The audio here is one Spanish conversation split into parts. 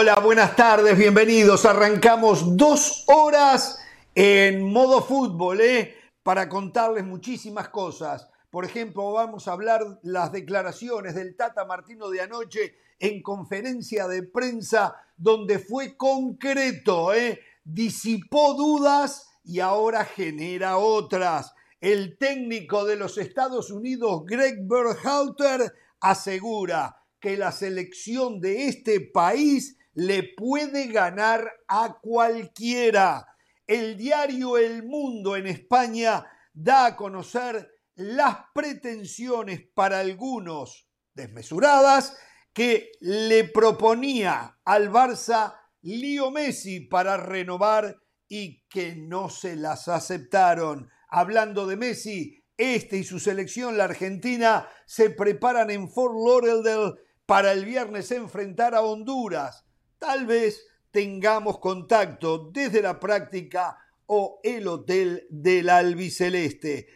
Hola, buenas tardes, bienvenidos. Arrancamos dos horas en modo fútbol, ¿eh? Para contarles muchísimas cosas. Por ejemplo, vamos a hablar las declaraciones del Tata Martino de anoche en conferencia de prensa, donde fue concreto, ¿eh? disipó dudas y ahora genera otras. El técnico de los Estados Unidos, Greg Berhalter, asegura que la selección de este país le puede ganar a cualquiera. El diario El Mundo en España da a conocer las pretensiones para algunos desmesuradas que le proponía al Barça Lío Messi para renovar y que no se las aceptaron. Hablando de Messi, este y su selección, la Argentina, se preparan en Fort Lauderdale para el viernes enfrentar a Honduras tal vez tengamos contacto desde la práctica o el hotel del albiceleste.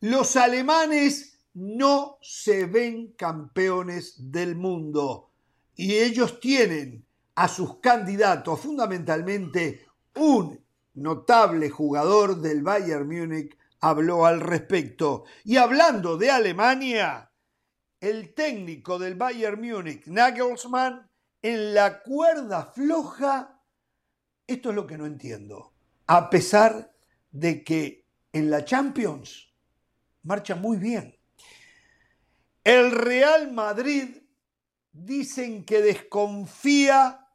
Los alemanes no se ven campeones del mundo y ellos tienen a sus candidatos fundamentalmente un notable jugador del Bayern Múnich habló al respecto. Y hablando de Alemania, el técnico del Bayern Múnich, Nagelsmann, en la cuerda floja, esto es lo que no entiendo. A pesar de que en la Champions marcha muy bien. El Real Madrid dicen que desconfía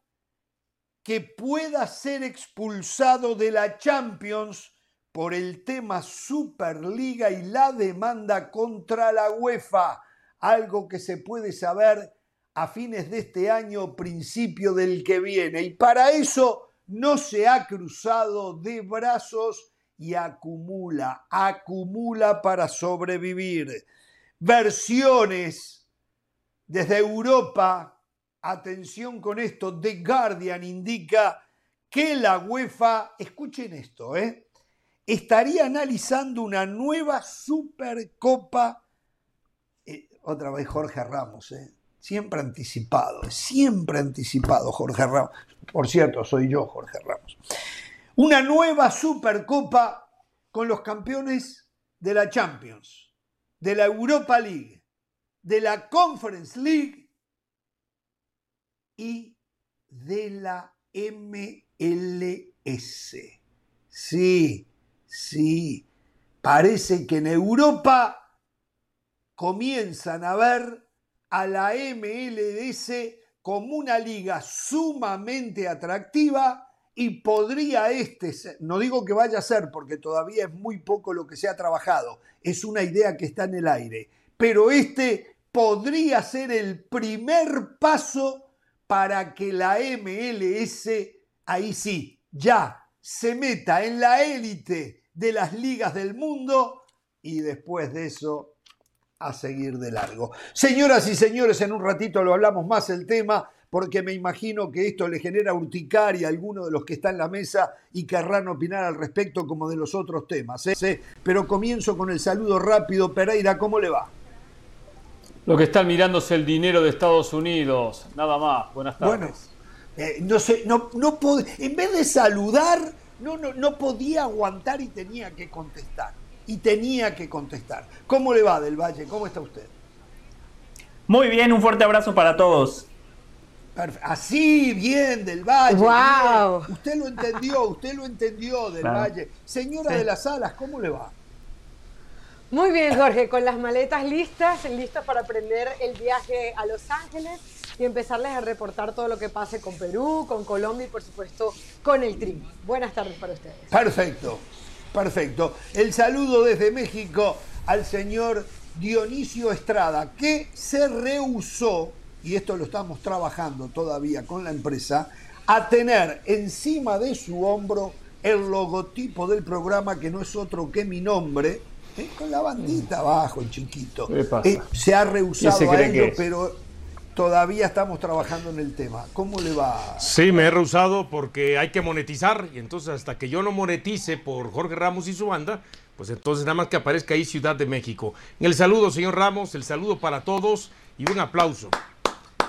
que pueda ser expulsado de la Champions por el tema Superliga y la demanda contra la UEFA, algo que se puede saber a fines de este año, principio del que viene. Y para eso no se ha cruzado de brazos y acumula, acumula para sobrevivir. Versiones desde Europa, atención con esto, The Guardian indica que la UEFA, escuchen esto, ¿eh? estaría analizando una nueva Supercopa. Eh, otra vez Jorge Ramos, ¿eh? Siempre anticipado, siempre anticipado Jorge Ramos. Por cierto, soy yo Jorge Ramos. Una nueva Supercopa con los campeones de la Champions, de la Europa League, de la Conference League y de la MLS. Sí, sí, parece que en Europa comienzan a ver a la MLS como una liga sumamente atractiva y podría este, no digo que vaya a ser porque todavía es muy poco lo que se ha trabajado, es una idea que está en el aire, pero este podría ser el primer paso para que la MLS, ahí sí, ya se meta en la élite de las ligas del mundo y después de eso a seguir de largo. Señoras y señores, en un ratito lo hablamos más el tema, porque me imagino que esto le genera urticaria a alguno de los que están en la mesa y querrán opinar al respecto como de los otros temas. ¿eh? Pero comienzo con el saludo rápido. Pereira, ¿cómo le va? Lo que están mirando es el dinero de Estados Unidos, nada más. Buenas tardes. Bueno, eh, no sé, no, no en vez de saludar, no, no, no podía aguantar y tenía que contestar y tenía que contestar. ¿Cómo le va del Valle? ¿Cómo está usted? Muy bien, un fuerte abrazo para todos. Así, bien, del Valle. Wow. Usted lo entendió, usted lo entendió del Valle. Señora de las Alas, ¿cómo le va? Muy bien, Jorge, con las maletas listas, listas para aprender el viaje a Los Ángeles y empezarles a reportar todo lo que pase con Perú, con Colombia y por supuesto con el Tri. Buenas tardes para ustedes. Perfecto. Perfecto. El saludo desde México al señor Dionisio Estrada, que se rehusó, y esto lo estamos trabajando todavía con la empresa, a tener encima de su hombro el logotipo del programa, que no es otro que mi nombre, ¿eh? con la bandita abajo, el chiquito. Eh, se ha rehusado a ello, pero todavía estamos trabajando en el tema. ¿Cómo le va? Sí, me he rehusado porque hay que monetizar y entonces hasta que yo no monetice por Jorge Ramos y su banda, pues entonces nada más que aparezca ahí Ciudad de México. El saludo, señor Ramos, el saludo para todos y un aplauso.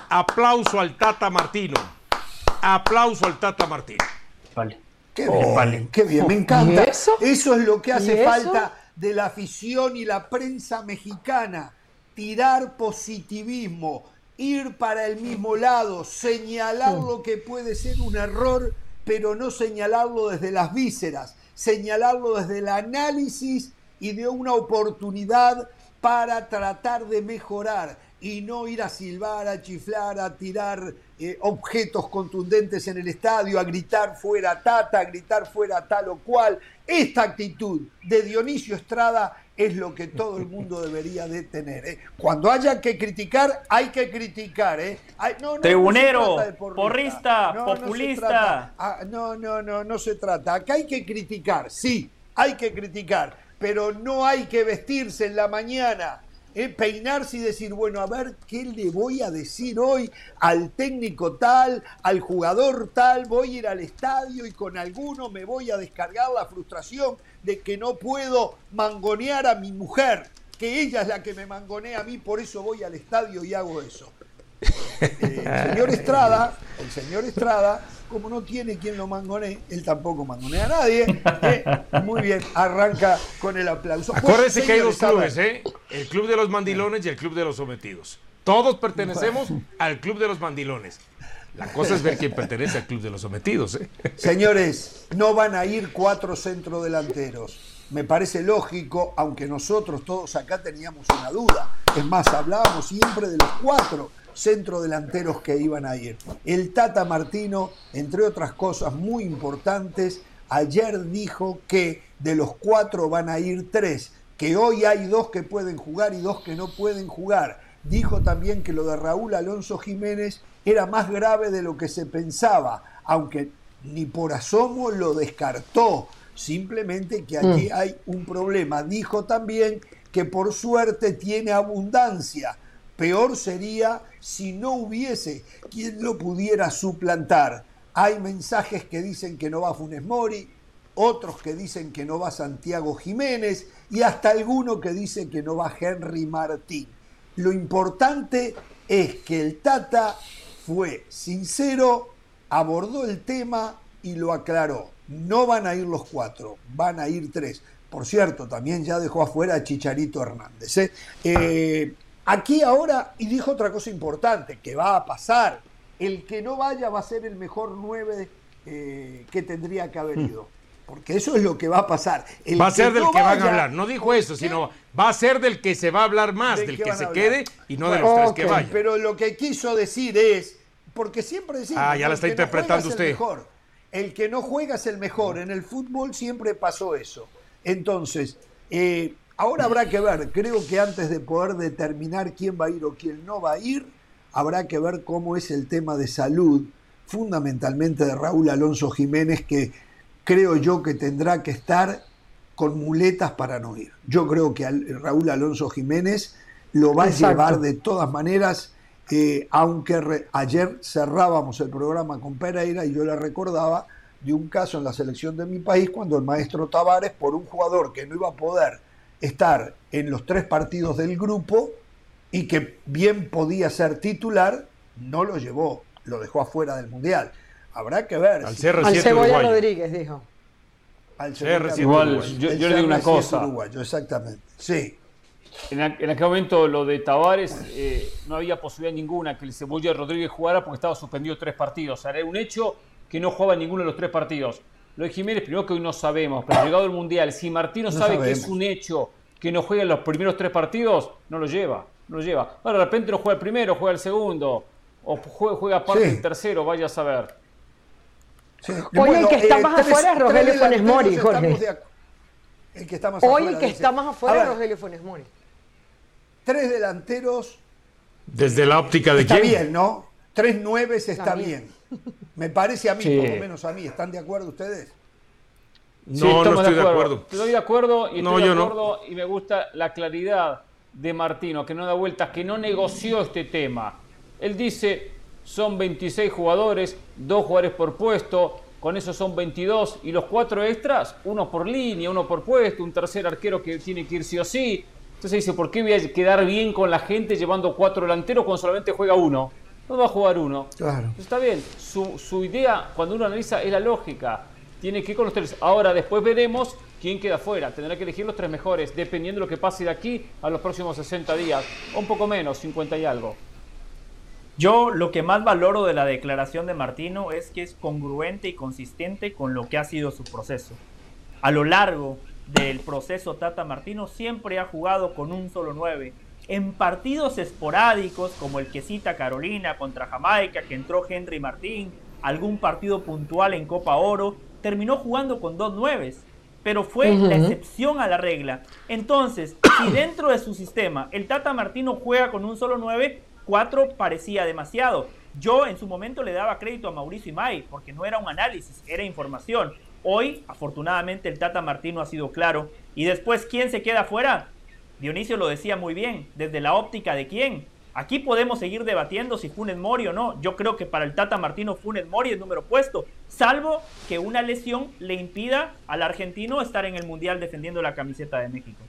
Aplauso al Tata Martino. aplauso al Tata Martín. Vale. Qué bien, qué bien, me encanta. Eso? es lo que hace falta de la afición y la prensa mexicana. Tirar positivismo, ir para el mismo lado, señalar lo que puede ser un error, pero no señalarlo desde las vísceras, señalarlo desde el análisis y de una oportunidad para tratar de mejorar y no ir a silbar, a chiflar, a tirar eh, objetos contundentes en el estadio, a gritar fuera Tata, a gritar fuera tal o cual. Esta actitud de Dionisio Estrada es lo que todo el mundo debería de tener. ¿eh? Cuando haya que criticar, hay que criticar. ¿eh? Tribunero, porrista, populista. No, no, no, no se trata. Acá hay que criticar, sí, hay que criticar, pero no hay que vestirse en la mañana peinarse y decir, bueno, a ver qué le voy a decir hoy al técnico tal, al jugador tal, voy a ir al estadio y con alguno me voy a descargar la frustración de que no puedo mangonear a mi mujer, que ella es la que me mangonea a mí, por eso voy al estadio y hago eso. Eh, el señor Estrada, el señor Estrada, como no tiene quien lo mangonee, él tampoco mangonea a nadie. Eh, muy bien, arranca con el aplauso. Acuérdense que hay dos clubes, ¿eh? El club de los mandilones y el club de los sometidos. Todos pertenecemos al club de los mandilones. La cosa es ver quién pertenece al club de los sometidos. ¿eh? Señores, no van a ir cuatro centrodelanteros. Me parece lógico, aunque nosotros todos acá teníamos una duda. Es más, hablábamos siempre de los cuatro centrodelanteros que iban a ir. El Tata Martino, entre otras cosas muy importantes, ayer dijo que de los cuatro van a ir tres, que hoy hay dos que pueden jugar y dos que no pueden jugar. Dijo también que lo de Raúl Alonso Jiménez era más grave de lo que se pensaba, aunque ni por asomo lo descartó, simplemente que aquí mm. hay un problema. Dijo también que por suerte tiene abundancia, Peor sería si no hubiese quien lo pudiera suplantar. Hay mensajes que dicen que no va Funes Mori, otros que dicen que no va Santiago Jiménez y hasta alguno que dice que no va Henry Martín. Lo importante es que el Tata fue sincero, abordó el tema y lo aclaró. No van a ir los cuatro, van a ir tres. Por cierto, también ya dejó afuera a Chicharito Hernández. ¿eh? Eh, Aquí ahora, y dijo otra cosa importante, que va a pasar, el que no vaya va a ser el mejor 9 eh, que tendría que haber hmm. ido. Porque eso es lo que va a pasar. va a ser del que van a hablar. No dijo eso, sino va a ser del que se va a hablar más, del, que, se quede y no de los tres que vayan. Pero lo que quiso decir es, porque siempre decimos... Ah, ya la está interpretando usted. El, mejor. el que no juega es el mejor. En el fútbol siempre pasó eso. Entonces, eh, Ahora habrá que ver, creo que antes de poder determinar quién va a ir o quién no va a ir, habrá que ver cómo es el tema de salud, fundamentalmente de Raúl Alonso Jiménez, que creo yo que tendrá que estar con muletas para no ir. Yo creo que Raúl Alonso Jiménez lo va a llevar de todas maneras, eh, aunque ayer cerrábamos el programa con Pereira y yo le recordaba de un caso en la selección de mi país cuando el maestro Tavares, por un jugador que no iba a poder estar en los tres partidos del grupo y que bien podía ser titular, no lo llevó, lo dejó afuera del Mundial. Habrá que ver. Al, Cebolla Rodríguez, dijo. Al Igual, yo, yo le digo una cosa. exactamente. Sí. En, aquel momento lo de Tavares eh, no había posibilidad ninguna que el Cebolla Rodríguez jugara porque estaba suspendido tres partidos. O sea, era un hecho que no jugaba ninguno de los tres partidos. Lo de Jiménez, primero que hoy no sabemos, pero llegado el Mundial, si Martino sabe que es un hecho que no juegue los primeros tres partidos, no lo lleva. No lo lleva. Ahora de repente no juega el primero, juega el segundo, o juega, juega parte del tercero, vaya a saber. Hoy el que está más afuera es Rogelio Funes Mori, Jorge. El que está más Hoy el que está más afuera es Rogelio Funes Mori. Tres delanteros. Desde la óptica de está quién. Está bien, ¿no? Tres nueves está, bien. Me parece a mí, por lo menos a mí. ¿Están de acuerdo ustedes? No, no estoy de acuerdo. Estoy de acuerdo y estoy de acuerdo y me gusta la claridad de Martino, que no da vueltas, que no negoció este tema. Él dice, son 26 jugadores, dos jugadores por puesto, con eso son 22 y los cuatro extras, uno por línea, uno por puesto, un tercer arquero que tiene que ir sí o sí. Entonces dice, ¿por qué voy a quedar bien con la gente llevando cuatro delanteros cuando solamente juega uno? No va a jugar uno. Claro. Está bien, su, su idea, cuando uno analiza, es la lógica. Tiene que ir con los tres. Ahora, después veremos quién queda fuera. Tendrá que elegir los tres mejores, dependiendo de lo que pase de aquí a los próximos 60 días. O un poco menos, 50 y algo. Yo lo que más valoro de la declaración de Martino es que es congruente y consistente con lo que ha sido su proceso. A lo largo del proceso Tata Martino siempre ha jugado con un solo 9. En partidos esporádicos como el que cita Carolina contra Jamaica, que entró Henry Martín, algún partido puntual en Copa Oro, terminó jugando con dos nueves, pero fue la excepción a la regla. Entonces, si dentro de su sistema el Tata Martino juega con un solo 9, 4 parecía demasiado. Yo en su momento le daba crédito a Mauricio Imay, porque no era un análisis, era información. Hoy, afortunadamente, el Tata Martino ha sido claro. Y después, ¿quién se queda fuera? Dionisio lo decía muy bien, desde la óptica de quién. Aquí podemos seguir debatiendo si Funes Mori o no. Yo creo que para el Tata Martino Funes Mori es número puesto, salvo que una lesión le impida al argentino estar en el Mundial defendiendo la camiseta de México.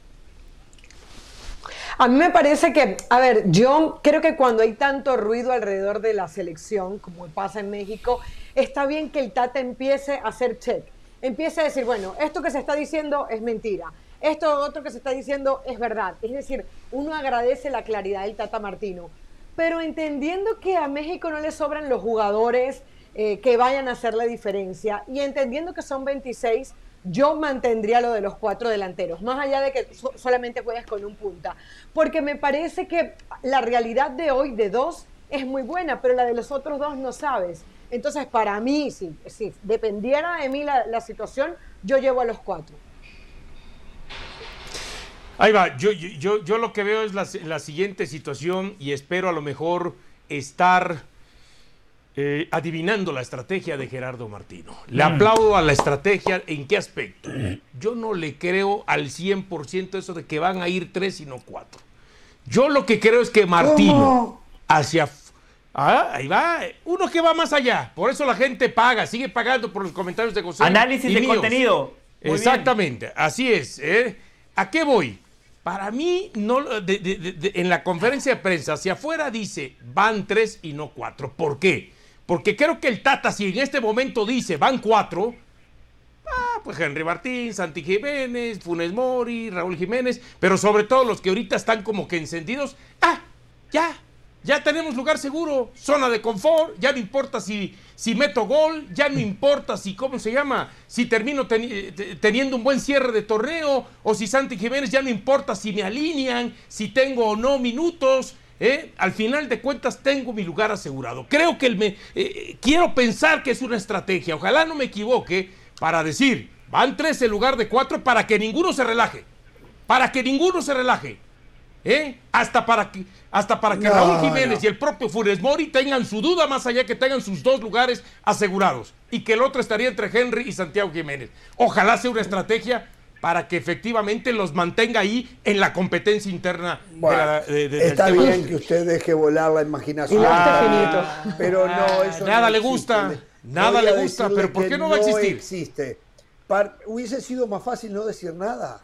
A mí me parece que, a ver, yo creo que cuando hay tanto ruido alrededor de la selección, como pasa en México, está bien que el Tata empiece a hacer check. Empiece a decir, bueno, esto que se está diciendo es mentira. Esto otro que se está diciendo es verdad. Es decir, uno agradece la claridad del Tata Martino. Pero entendiendo que a México no le sobran los jugadores eh, que vayan a hacer la diferencia y entendiendo que son 26, yo mantendría lo de los cuatro delanteros, más allá de que so- solamente juegues con un punta, porque me parece que la realidad de hoy de dos es muy buena, pero la de los otros dos no sabes. Entonces, para mí, si, si dependiera de mí la, la situación, yo llevo a los cuatro. Ahí va, yo, yo, yo, lo que veo es la, la siguiente situación y espero a lo mejor estar eh, adivinando la estrategia de Gerardo Martino. Le aplaudo a la estrategia, ¿en qué aspecto? Yo no le creo al 100% eso de que van a ir tres y no cuatro. Yo lo que creo es que Martino ¿Cómo? hacia... Ah, ahí va, uno que va más allá. Por eso la gente paga, sigue pagando por los comentarios de José. Análisis y de míos. contenido. Muy bien. Exactamente, así es. ¿eh? ¿A qué voy? Para mí, no, en la conferencia de prensa, hacia afuera dice van tres y no cuatro. ¿Por qué? Porque creo que el Tata, si en este momento dice van cuatro, ah, pues Henry Martín, Santi Jiménez, Funes Mori, Raúl Jiménez, pero sobre todo los que ahorita están como que encendidos, ah, ya, ya tenemos lugar seguro, zona de confort, ya no importa si, si meto gol, ya no importa si, ¿cómo se llama? Si termino te- teniendo un buen cierre de torneo, o si Santi Jiménez ya no importa si me alinean, si tengo o no minutos. ¿eh? Al final de cuentas tengo mi lugar asegurado. Creo que el me, eh, quiero pensar que es una estrategia, ojalá no me equivoque, para decir, van tres en lugar de cuatro para que ninguno se relaje. Para que ninguno se relaje. ¿Eh? Hasta para que, hasta para que No, Raúl Jiménez no. y el propio Funes Mori tengan su duda más allá que tengan sus dos lugares asegurados y que el otro estaría entre Henry y Santiago Jiménez. Ojalá sea una estrategia para que efectivamente los mantenga ahí en la competencia interna de la- de- de- está tema. bien que usted deje volar la imaginación. Ah, finito. Pero no, eso nada no le existe. gusta, nada voy le gusta, pero ¿por qué no va a existir? existe. Par- hubiese sido más fácil no decir nada.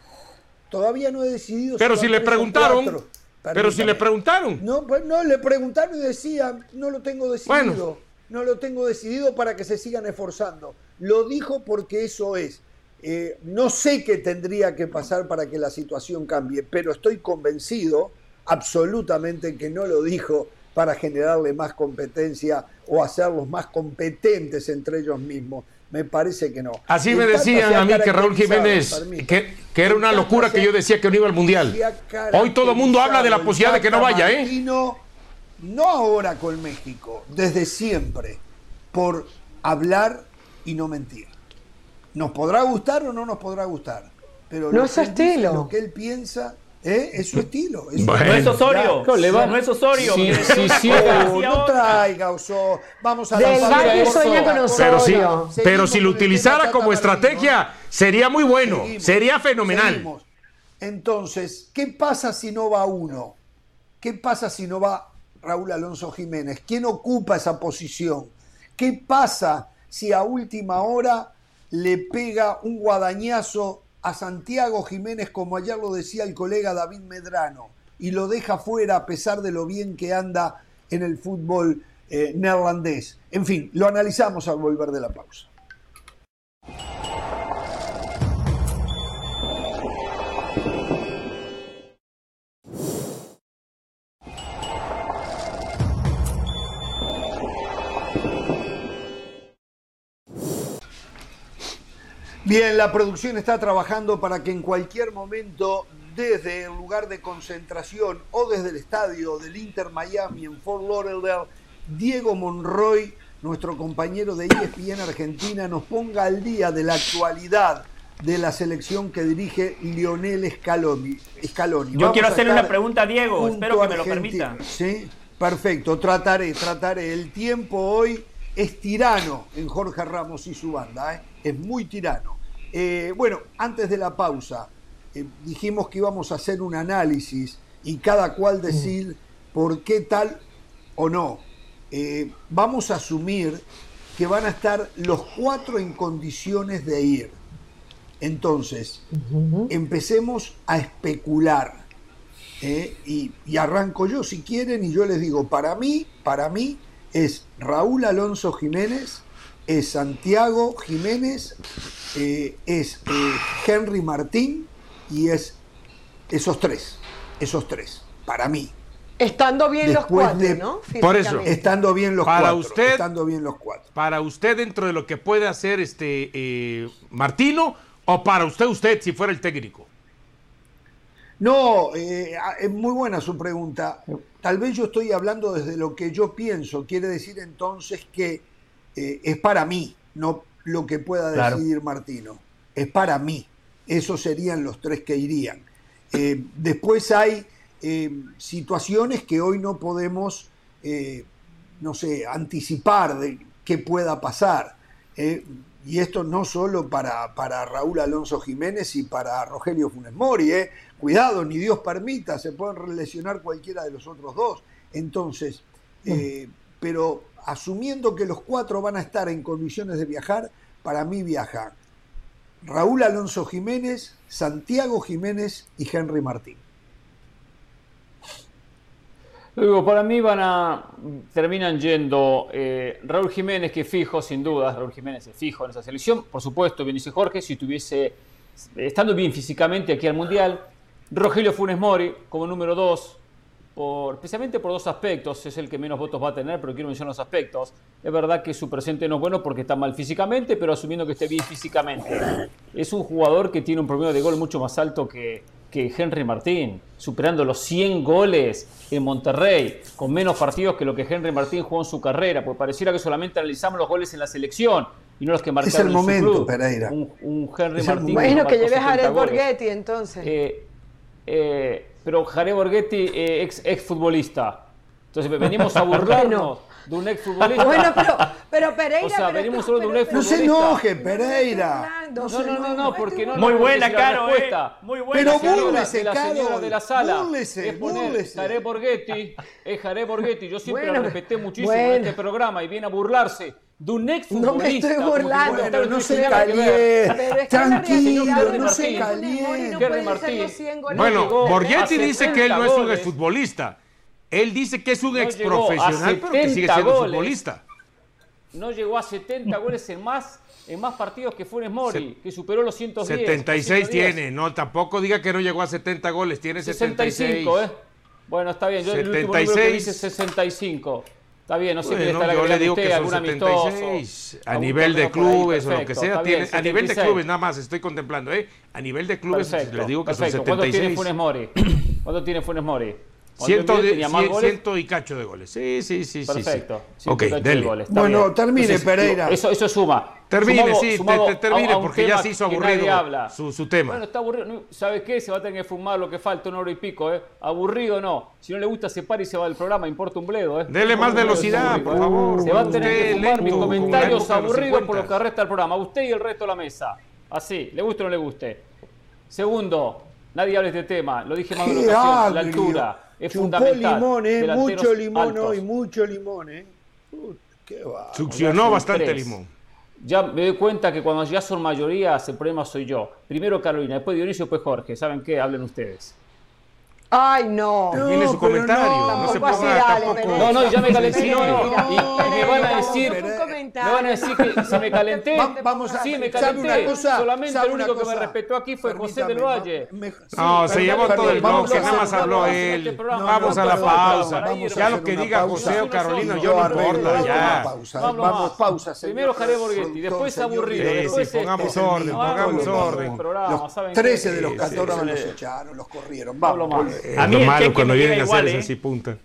Todavía no he decidido. Pero van si le preguntaron, pero si le preguntaron. No, pues no, le preguntaron y decía, no lo tengo decidido. Bueno. No lo tengo decidido para que se sigan esforzando. Lo dijo porque eso es. Eh, no sé qué tendría que pasar para que la situación cambie, pero estoy convencido absolutamente que no lo dijo para generarle más competencia o hacerlos más competentes entre ellos mismos. Me parece que no. Así me decían a mí que Raúl Jiménez, que, que era una locura que yo decía que no iba al Mundial. Hoy todo el mundo habla de la posibilidad de que no vaya, ¿eh? Martino, no ahora con México, desde siempre, por hablar y no mentir. Nos podrá gustar o no nos podrá gustar, pero No lo es que él dice, lo que él piensa, ¿eh? es su estilo. es Bueno. No es. Osorio. Claro, le va- No es Osorio. Sí, sí, sí, Oh, no otra. traiga Oso. Vamos a Del Valle sueña con Pero Osorio. pero si lo con el tema utilizara como estrategia, sería muy bueno, Seguimos, sería fenomenal. seguimos. Entonces, ¿qué pasa si no va uno? ¿Qué pasa si no va Raúl Alonso Jiménez? ¿Quién ocupa esa posición? ¿Qué pasa si a última hora le pega un guadañazo a Santiago Jiménez, como ayer lo decía el colega David Medrano, y lo deja fuera a pesar de lo bien que anda en el fútbol eh, neerlandés. En fin, lo analizamos al volver de la pausa. Bien, la producción está trabajando para que en cualquier momento, desde el lugar de concentración o desde el estadio del Inter Miami en Fort Lauderdale, Diego Monroy, nuestro compañero de ESPN Argentina, nos ponga al día de la actualidad de la selección que dirige Lionel Scaloni. Scaloni. Yo Vamos quiero hacerle una pregunta a Diego, espero que me lo permita. Sí, perfecto, trataré, trataré. El tiempo hoy es tirano en Jorge Ramos y su banda, ¿eh? es muy tirano. Eh, bueno, antes de la pausa, eh, dijimos que íbamos a hacer un análisis y cada cual decir por qué tal o no. Eh, vamos a asumir que van a estar los cuatro en condiciones de ir. Entonces, empecemos a especular. ¿eh? Y, y arranco yo si quieren y yo les digo, para mí, para mí es Raúl Alonso Jiménez, es Santiago Jiménez, eh, es eh, Henry Martín y es esos tres, esos tres, para mí. Estando bien los cuatro, de- ¿no? Por eso. Estando bien los Para cuatro. usted- Estando bien los cuatro. Para usted, dentro de lo que puede hacer este eh, Martino, o para usted, usted, si fuera el técnico. No, eh, es muy buena su pregunta. Tal vez yo estoy hablando desde lo que yo pienso. Quiere decir entonces que eh, es para mí, no lo que pueda Claro. decidir Martino. Es para mí. Esos serían los tres que irían. Eh, después hay eh, situaciones que hoy no podemos, eh, no sé, anticipar de qué pueda pasar. Eh, y esto no solo para, para Raúl Alonso Jiménez y para Rogelio Funes Mori. eh. Cuidado, ni Dios permita, se pueden lesionar cualquiera de los otros dos. Entonces, eh, pero asumiendo que los cuatro van a estar en condiciones de viajar, para mí viajan Raúl Alonso Jiménez, Santiago Jiménez y Henry Martín. Luego, para mí van a terminan yendo eh, Raúl Jiménez, que fijo, sin duda, Raúl Jiménez es fijo en esa selección. Por supuesto, dice Jorge, si estuviese estando bien físicamente aquí al Mundial. Rogelio Funes Mori como número dos, por, especialmente por dos aspectos. Es el que menos votos va a tener, pero quiero mencionar los aspectos. Es verdad que su presente no es bueno porque está mal físicamente, pero asumiendo que esté bien físicamente. Es un jugador que tiene un promedio de gol mucho más alto que, que Henry Martín, superando los 100 goles en Monterrey, con menos partidos que lo que Henry Martín jugó en su carrera, porque pareciera que solamente analizamos los goles en la selección y no los que marcaron el en su momento, club. Pereira. Un, un Henry Es el Martín momento. Bueno, marcó que lleves a 70 Jared goles. Borghetti entonces. Eh, eh, pero Jared Borghetti, eh, ex, ex futbolista. Entonces venimos a burlarnos de un ex futbolista. Bueno, pero, pero Pereira. O sea, pero venimos solo de un ex No se futbolista. enoje, Pereira. No, No, no, no, no, porque no. Muy no, buena, Caro, eh. respuesta Muy buena. Pero búrlese, de la señora Caro, de la sala búrlese, es poner. Jared Borghetti, es Jared Borghetti. Yo siempre Bueno, lo respeté muchísimo en este programa y viene a burlarse de un ex No me futbolista. estoy burlando. Bueno, no no se caliente. Pero es que la Tranquilo, realidad no se caliente. no Henry puede ser Martín. los 100 goles. Bueno, llegó Borghetti a dice que él no es un 70 exfutbolista. Él dice que es un No ex profesional, pero que sigue 70 siendo goles. futbolista. No llegó a 70 goles en más, en más partidos que Funes Mori, que superó los 110. 76 110. tiene, no, tampoco diga que no llegó a 70 goles, tiene 76. 65, ¿eh? Bueno, está bien. Yo el último número que 76. dice es 65. Está bien, no sé qué le Bueno, está yo le digo usted, que son algún amistoso. 76. A nivel de ahí, clubes o lo que sea. está bien, tiene- a nivel de 76. clubes, nada más estoy contemplando, ¿eh? A nivel de clubes, Perfecto, les digo que perfecto. son ¿Cuánto tiene 76. Funes Mori? ¿Cuánto tiene Funes Mori? Ciento, de- tenía más cien- goles. ciento y cacho de goles. Sí, sí, sí. sí, sí. Perfecto. Ok, 108 dele. goles, Bueno, bien. termine, Pereira. Eso, eso suma. Termine, Sumado- sí, te- sumado te- termine, a- a un porque ya se hizo aburrido nadie habla. su- su tema. Bueno, está aburrido. No, ¿Sabe qué? Se va a tener que fumar lo que falta, una hora y pico, ¿eh? Aburrido no. Si no le gusta, se para y se va del programa. Importa un bledo, ¿eh? Dele más un velocidad, aburrido, por ¿eh? favor. Se va a tener que fumar mis lento, comentarios aburridos por lo 50. que resta del programa. Usted y el resto de la mesa. Así, le guste o no le guste. Segundo, nadie habla de este tema. Lo dije más de una ocasión. La altura es Chupó fundamental. limón, eh, mucho limón altos. hoy, mucho limón, ¿eh? Puta, qué va. Succionó bastante tres. limón. Ya me doy cuenta que cuando ya son mayorías, el problema soy yo. Primero Carolina, después Dionisio, después Jorge. ¿Saben qué? Hablen ustedes. Ay, no. Tiene su comentario. no, No, se tampoco así, ponga dale, tampoco. No, no, ya me calenté. No, no. Y, y me van a decir. Me van a decir que se me calenté. Va- vamos a sí, me ¿sabe calenté. una cosa? Solamente ¿Sabe el único que me cosa? respetó aquí fue José del Valle. me- No, sí, se perdón, llevó perdón, todo el bloque, nada más habló vamos a él. este. Vamos a la pausa. Ya lo que diga pausa. José o Carolina, Yo no importa, ya. Vamos pausa, Primero Javier Borghetti, después aburrido, Sí, pongamos este- orden, No, pongamos no, no, orden. el programa, Los ¿saben 13 qué? de los Sí, 14 sí, los echaron, los corrieron. Vamos. Más. Eh, A mí lo el malo cuando vienen a igual, hacerse ¿eh? así punta.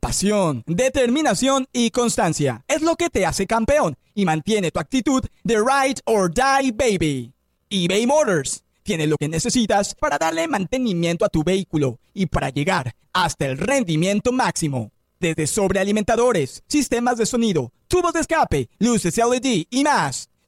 Pasión, determinación y constancia es lo que te hace campeón y mantiene tu actitud de ride or die baby. eBay Motors tiene lo que necesitas para darle mantenimiento a tu vehículo y para llegar hasta el rendimiento máximo. Desde sobrealimentadores, sistemas de sonido, tubos de escape, luces LED y más.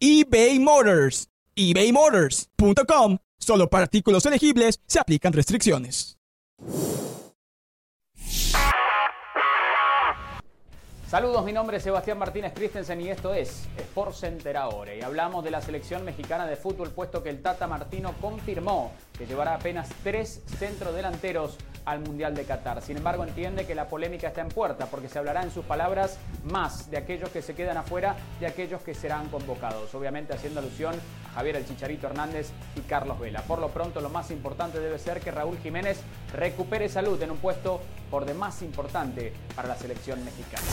eBay Motors. ebaymotors.com. Solo para artículos elegibles se aplican restricciones. Saludos, mi nombre es Sebastián Martínez Christensen y esto es Sport Center ahora. Y hablamos de la selección mexicana de fútbol, puesto que el Tata Martino confirmó que llevará apenas tres centrodelanteros al Mundial de Qatar. Sin embargo, entiende que la polémica está en puerta, porque se hablará en sus palabras más de aquellos que se quedan afuera de aquellos que serán convocados. Obviamente haciendo alusión a Javier El Chicharito Hernández y Carlos Vela. Por lo pronto, lo más importante debe ser que Raúl Jiménez recupere salud en un puesto por demás importante para la selección mexicana.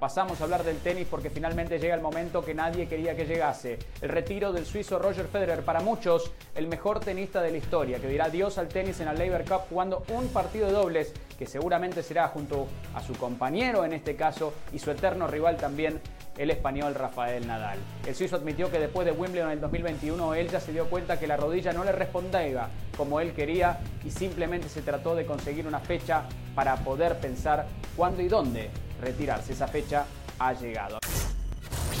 Pasamos a hablar del tenis porque finalmente llega el momento que nadie quería que llegase. El retiro del suizo Roger Federer, para muchos el mejor tenista de la historia, que dirá adiós al tenis en la Labour Cup jugando un partido de dobles que seguramente será junto a su compañero en este caso y su eterno rival también, el español Rafael Nadal. El suizo admitió que después de Wimbledon en el 2021 él ya se dio cuenta que la rodilla no le respondía como él quería y simplemente se trató de conseguir una fecha para poder pensar cuándo y dónde retirarse. Esa fecha ha llegado.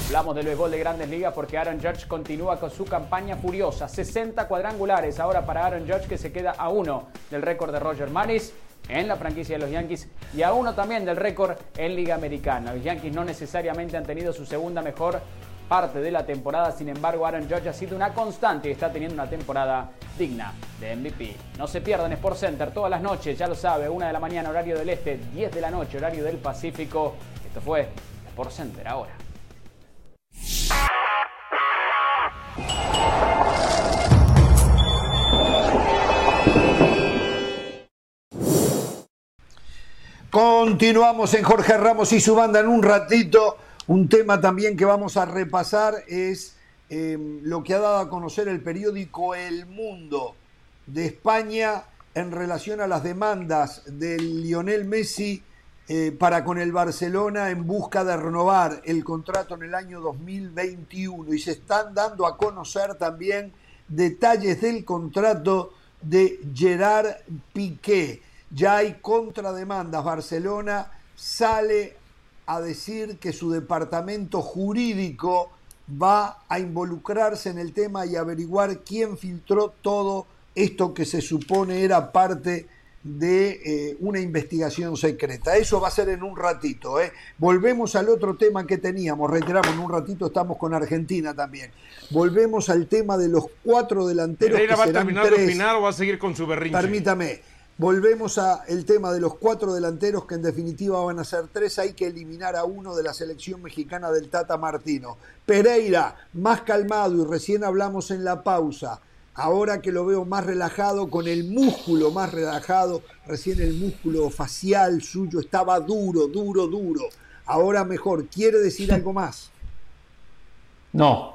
Hablamos del béisbol de Grandes Ligas porque Aaron Judge continúa con su campaña furiosa. 60 cuadrangulares ahora para Aaron Judge que se queda a uno del récord de Roger Maris en la franquicia de los Yankees y a uno también del récord en Liga Americana. Los Yankees no necesariamente han tenido su segunda mejor parte de la temporada, sin embargo Aaron Judge ha sido una constante y está teniendo una temporada digna de MVP. No se pierdan Sport Center todas las noches, ya lo sabe, una de la mañana horario del este, 10 de la noche horario del Pacífico. Esto fue Sport Center ahora. Continuamos en Jorge Ramos y su banda en un ratito. Un tema también que vamos a repasar es eh, lo que ha dado a conocer el periódico El Mundo de España en relación a las demandas de Lionel Messi eh, para con el Barcelona en busca de renovar el contrato en el año 2021 y se están dando a conocer también detalles del contrato de Gerard Piqué. Ya hay contrademandas. Barcelona sale a decir que su departamento jurídico va a involucrarse en el tema y averiguar quién filtró todo esto que se supone era parte de eh, una investigación secreta. Eso va a ser en un ratito. ¿eh? Volvemos al otro tema que teníamos, reiteramos, en un ratito estamos con Argentina también. Volvemos al tema de los cuatro delanteros. ¿Pereira que va a terminar tres. de opinar o va a seguir con su berrinche? Permítame, volvemos al tema de los cuatro delanteros que en definitiva van a ser tres. Hay que eliminar a uno de la selección mexicana del Tata Martino. Pereira, más calmado y recién hablamos en la pausa. Ahora que lo veo más relajado, con el músculo más relajado, recién el músculo facial suyo estaba duro, duro, duro. Ahora mejor, ¿quiere decir algo más? No.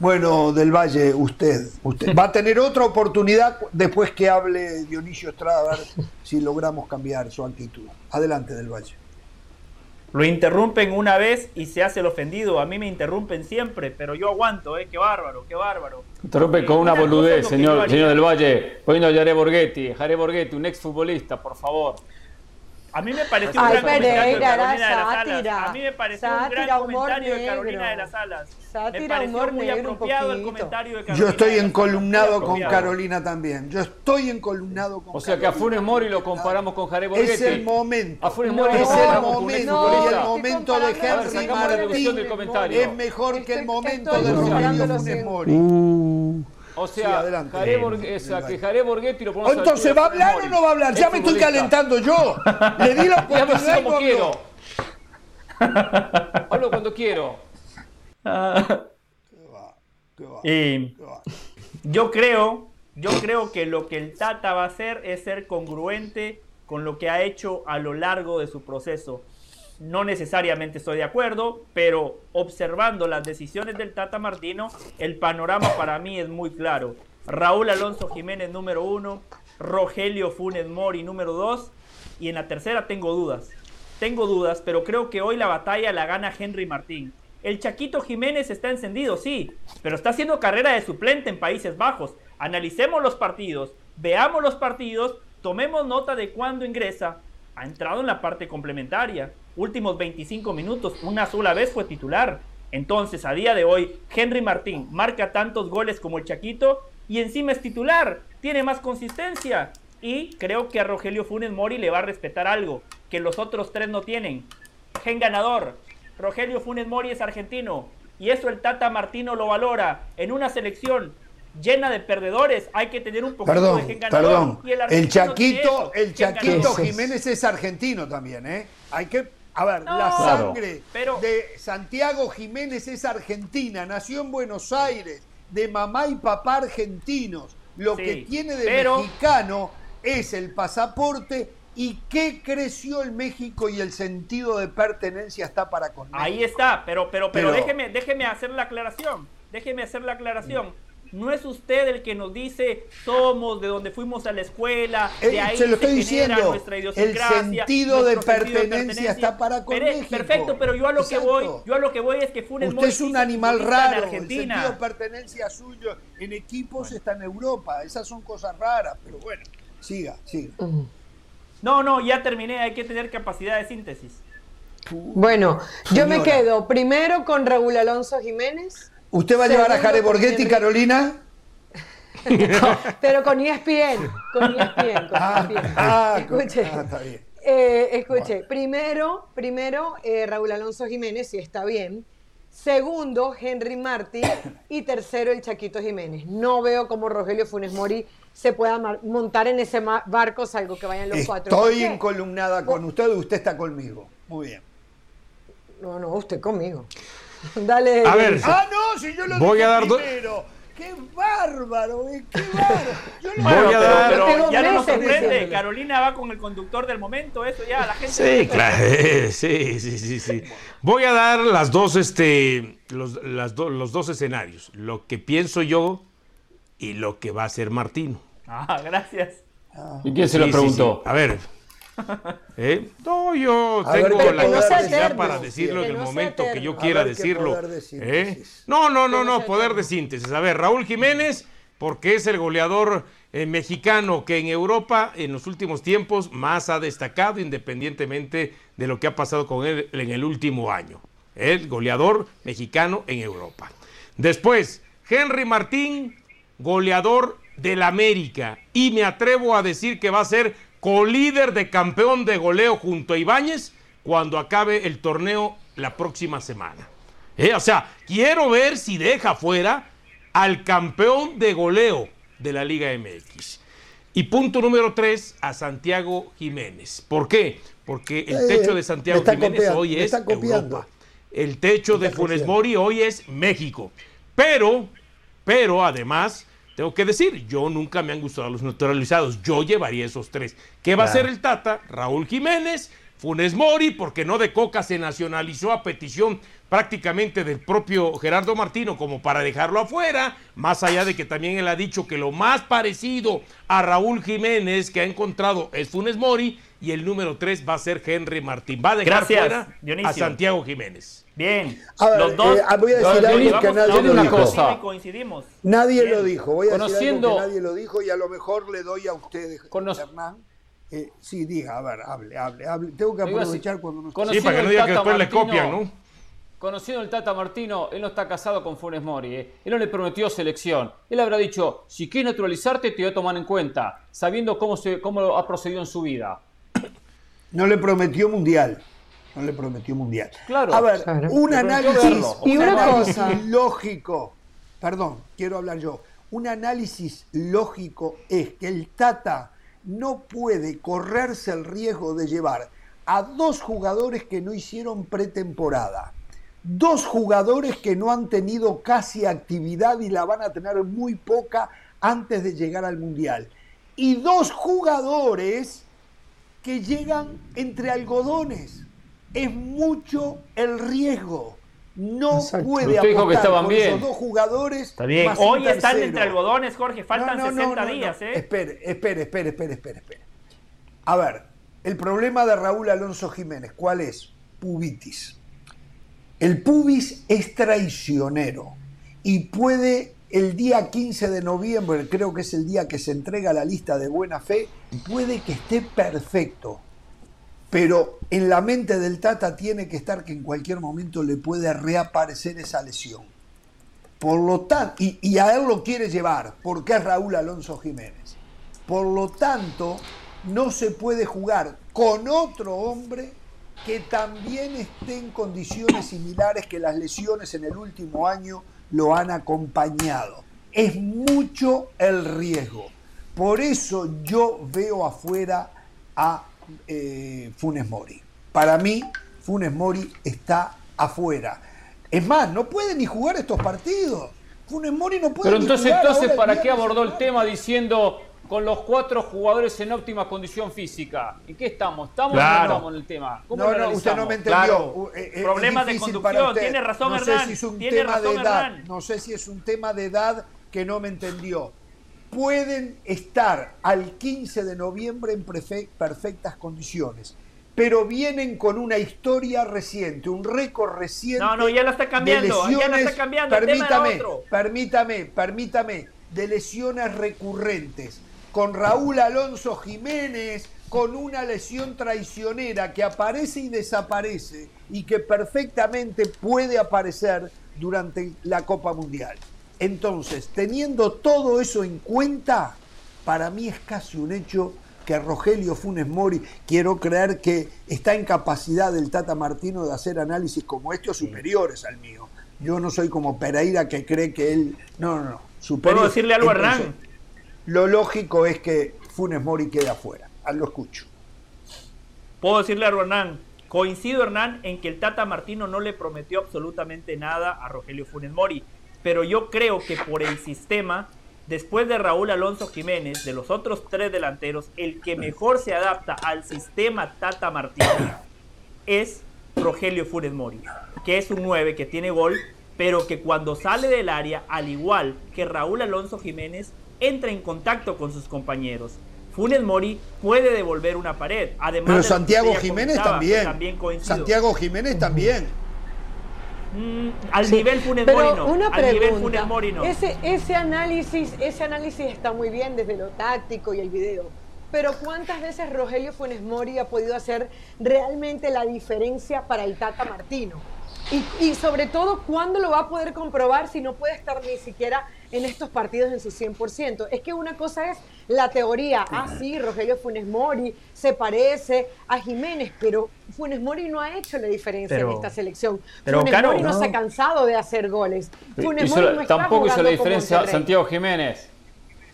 Bueno, del Valle, usted, usted va a tener otra oportunidad después que hable Dionisio Estrada, a ver si logramos cambiar su actitud. Adelante, del Valle. Lo interrumpen una vez y se hace el ofendido. A mí me interrumpen siempre, pero yo aguanto, ¿eh? Qué bárbaro, qué bárbaro. Interrumpe con una boludez, señor, señor del Valle. Poniendo a Jare Borghetti. Jare Borghetti, un exfutbolista, por favor. A mí me pareció un gran comentario de Carolina de las Alas. A mí me pareció un gran comentario de Carolina de las Alas. me pareció muy apropiado el comentario de Carolina. Yo estoy encolumnado con Carolina también. Yo estoy encolumnado con O sea que a Funes Mori lo comparamos con Jare Borghetti. Es el momento. A Funes Mori es el momento. y el momento de Henry Martín es mejor que el momento de Rogelio Funes Mori. Uh. O sea, que Jare Borghetti lo ponemos Entonces, ¿va a hablar o no va a hablar? Ya me estoy calentando yo. Le di la oportunidad como quiero. Hablo cuando quiero. Y yo creo, yo creo que lo que el Tata va a hacer es ser congruente con lo que ha hecho a lo largo de su proceso. No necesariamente estoy de acuerdo, pero observando las decisiones del Tata Martino, el panorama para mí es muy claro. Raúl Alonso Jiménez número uno, Rogelio Funes Mori número dos, y en la tercera tengo dudas. Tengo dudas, pero creo que hoy la batalla la gana Henry Martín. El Chaquito Jiménez está encendido, sí, pero está haciendo carrera de suplente en Países Bajos. Analicemos los partidos, veamos los partidos, tomemos nota de cuándo ingresa. Ha entrado en la parte complementaria últimos 25 minutos, una sola vez fue titular. Entonces, a día de hoy, Henry Martín marca tantos goles como el Chaquito y encima es titular, tiene más consistencia. Y creo que a Rogelio Funes Mori le va a respetar algo que los otros tres no tienen. Gen ganador. Rogelio Funes Mori es argentino. Y eso el Tata Martino lo valora. En una selección llena de perdedores hay que tener un poquito de gen ganador. Perdón, el, Chaquito, el Chaquito Jiménez es argentino también, ¿eh? Hay que a ver, la sangre de Santiago Jiménez es argentina, nació en Buenos Aires, de mamá y papá argentinos. Lo que tiene de mexicano es el pasaporte y qué creció el México y el sentido de pertenencia está para con Ahí está, pero, pero, pero, déjeme, déjeme hacer la aclaración. Déjeme hacer la aclaración. No es usted el que nos dice somos de donde fuimos a la escuela, de eh, ahí se, lo estoy diciendo. nuestra idiosincrasia. El sentido de pertenencia, está para con México. Perfecto, pero yo a lo que voy, yo a lo que voy es que Funes Usted es un animal raro. El sentido de pertenencia suyo en equipos está en Europa. Esas son cosas raras, pero bueno, siga, siga. No, no, ya terminé. Hay que tener capacidad de síntesis. Bueno, yo me quedo primero con Raúl Alonso Jiménez ¿Usted va a llevar a Jare Borghetti, Carolina? pero con ESPN, con ESPN, con ah, ESPN. Ah, escuche, ah, está bien. Eh, escuche, primero, primero eh, Raúl Alonso Jiménez, si está bien. Segundo, Henry Martí. Y tercero, el Chaquito Jiménez. No veo cómo Rogelio Funes Mori se pueda montar en ese barco, salvo que vayan los cuatro. Estoy encolumnada con usted usted está conmigo. Muy bien. No, no, usted conmigo. Dale. A ver. Ah, no, si yo lo voy a dar primero. ¡Qué bárbaro! Eh, ¡Qué bárbaro! Yo lo voy a dar. Pero, ya no nos sorprende. Carolina va con el conductor del momento, eso ya, la gente. Sí, claro. sí, sí, sí, sí. Voy a dar las dos, este, los, las los dos escenarios. Lo que pienso yo y lo que va a hacer Martino. Ah, gracias. ¿Y quién se lo preguntó? A ver, ¿Eh? No, yo tengo la capacidad para decirlo en el momento que yo quiera decirlo. ¿Eh? No, no, no, no, poder de síntesis. A ver, Raúl Jiménez, porque es el goleador eh, mexicano que en Europa en los últimos tiempos más ha destacado, independientemente de lo que ha pasado con él en el último año. El goleador mexicano en Europa. Después, Henry Martín, goleador del América. Y me atrevo a decir que va a ser colíder de campeón de goleo junto a Ibáñez cuando acabe el torneo la próxima semana. Eh, o sea, quiero ver si deja fuera al campeón de goleo de la Liga MX. Y punto número tres, a Santiago Jiménez. ¿Por qué? Porque el eh, techo de Santiago Jiménez hoy es Europa. El techo de Funes Mori hoy es México. Pero, pero además, tengo que decir, yo nunca me han gustado los naturalizados. Yo llevaría esos tres. ¿Qué va a hacer el Tata? Raúl Jiménez, Funes Mori, porque no de Coca se nacionalizó a petición prácticamente del propio Gerardo Martino como para dejarlo afuera, más allá de que también él ha dicho que lo más parecido a Raúl Jiménez que ha encontrado es Funes Mori y el número 3 va a ser Henry Martín. Va a dejar Gracias, fuera Dionisio. a Santiago Jiménez. Bien. A ver, los dos. eh, voy a decir algo llevamos que nadie lo una dijo. cosa. y coincidimos. Nadie Bien. lo dijo. Voy a decir algo Conociendo- que nadie lo dijo y a lo mejor le doy a ustedes, Cono- Hernán. Eh, sí, diga, a ver, hable, hable, hable. Tengo que decir. aprovechar cuando no Con- Sí, para que no diga que después le copian, ¿no? Conociendo el Tata Martino, él no está casado con Funes Mori. ¿eh? Él no le prometió selección. Él habrá dicho, si quieres naturalizarte, te voy a tomar en cuenta, sabiendo cómo, se, cómo ha procedido en su vida. No le prometió mundial. No le prometió mundial. Claro. A ver, Claro. un análisis, verlo. Y un una análisis cosa. lógico. Perdón, quiero hablar yo. Un análisis lógico es que el Tata no puede correrse el riesgo de llevar a dos jugadores que no hicieron pretemporada. Dos jugadores que no han tenido casi actividad y la van a tener muy poca antes de llegar al Mundial. Y dos jugadores que llegan entre algodones. Es mucho el riesgo. No Exacto. puede dijo que apostar estaban por bien. esos dos jugadores. Está bien. más un Hoy están entre algodones, Jorge. Faltan No, no, no, 60 no, no. días, ¿eh? Espere, espere, espere, espere, espere, espere. A ver, el problema de Raúl Alonso Jiménez, ¿cuál es? Pubitis. El pubis es traicionero y puede el día 15 de noviembre, creo que es el día que se entrega la lista de buena fe, puede que esté perfecto. Pero en la mente del Tata tiene que estar que en cualquier momento le puede reaparecer esa lesión. Por lo tanto, y, y a él lo quiere llevar, porque es Raúl Alonso Jiménez. Por lo tanto, no se puede jugar con otro hombre que también esté en condiciones similares que las lesiones en el último año lo han acompañado. Es mucho el riesgo. Por eso yo veo afuera a eh, Funes Mori. Para mí, Funes Mori está afuera. Es más, no puede ni jugar estos partidos. Funes Mori no puede Pero ni entonces, jugar entonces ¿para qué abordó el tema diciendo con los cuatro jugadores en óptima condición física? ¿En qué estamos? ¿Estamos Claro. o no estamos en el tema? ¿Cómo No, no, usted no me entendió. Claro. U- eh, eh, Problemas es de conducción. Tiene razón, no sé Hernán. si es un Tiene tema razón, de edad. Hernán. No sé si es un tema de edad que no me entendió. Pueden estar al 15 de noviembre en perfectas condiciones, pero vienen con una historia reciente, un récord reciente. No, no, ya lo está cambiando, de ya lo está cambiando, el tema era Permítame, permítame, permítame, de lesiones recurrentes. Con Raúl Alonso Jiménez, con una lesión traicionera que aparece y desaparece y que perfectamente puede aparecer durante la Copa Mundial. Entonces, teniendo todo eso en cuenta, para mí es casi un hecho que Rogelio Funes Mori, quiero creer que está en capacidad del Tata Martino de hacer análisis como este o superiores al mío. Yo no soy como Pereira que cree que él... No, no, no. Superior. ¿Puedo decirle algo a Entonces, Hernán? Lo lógico es que Funes Mori quede afuera. Ah, Lo escucho. Puedo decirle a Hernán, coincido Hernán en que el Tata Martino no le prometió absolutamente nada a Rogelio Funes Mori, pero yo creo que por el sistema, después de Raúl Alonso Jiménez, de los otros tres delanteros, el que mejor se adapta al sistema Tata Martino es Rogelio Funes Mori, que es un 9 que tiene gol, pero que cuando sale del área, al igual que Raúl Alonso Jiménez, entra en contacto con sus compañeros. Funes Mori puede devolver una pared. Además Pero Santiago Jiménez también. también. Santiago Jiménez también. Mm, al Sí, nivel Funes Mori Pero una al nivel pregunta, Funes Mori no. ese, ese, análisis, ese análisis está muy bien desde lo táctico y el video, pero ¿cuántas veces Rogelio Funes Mori ha podido hacer realmente la diferencia para el Tata Martino? Y, y sobre todo, ¿cuándo lo va a poder comprobar si no puede estar ni siquiera en estos partidos en su 100%? Es que una cosa es la teoría, ah, sí, Rogelio Funes Mori se parece a Jiménez, pero Funes Mori no ha hecho la diferencia Pero- en esta selección. pero, Funes Caro, Mori no, no. se ha cansado de hacer goles. Funes Hizo Mori la- no está tampoco hizo la diferencia. Santiago Jiménez.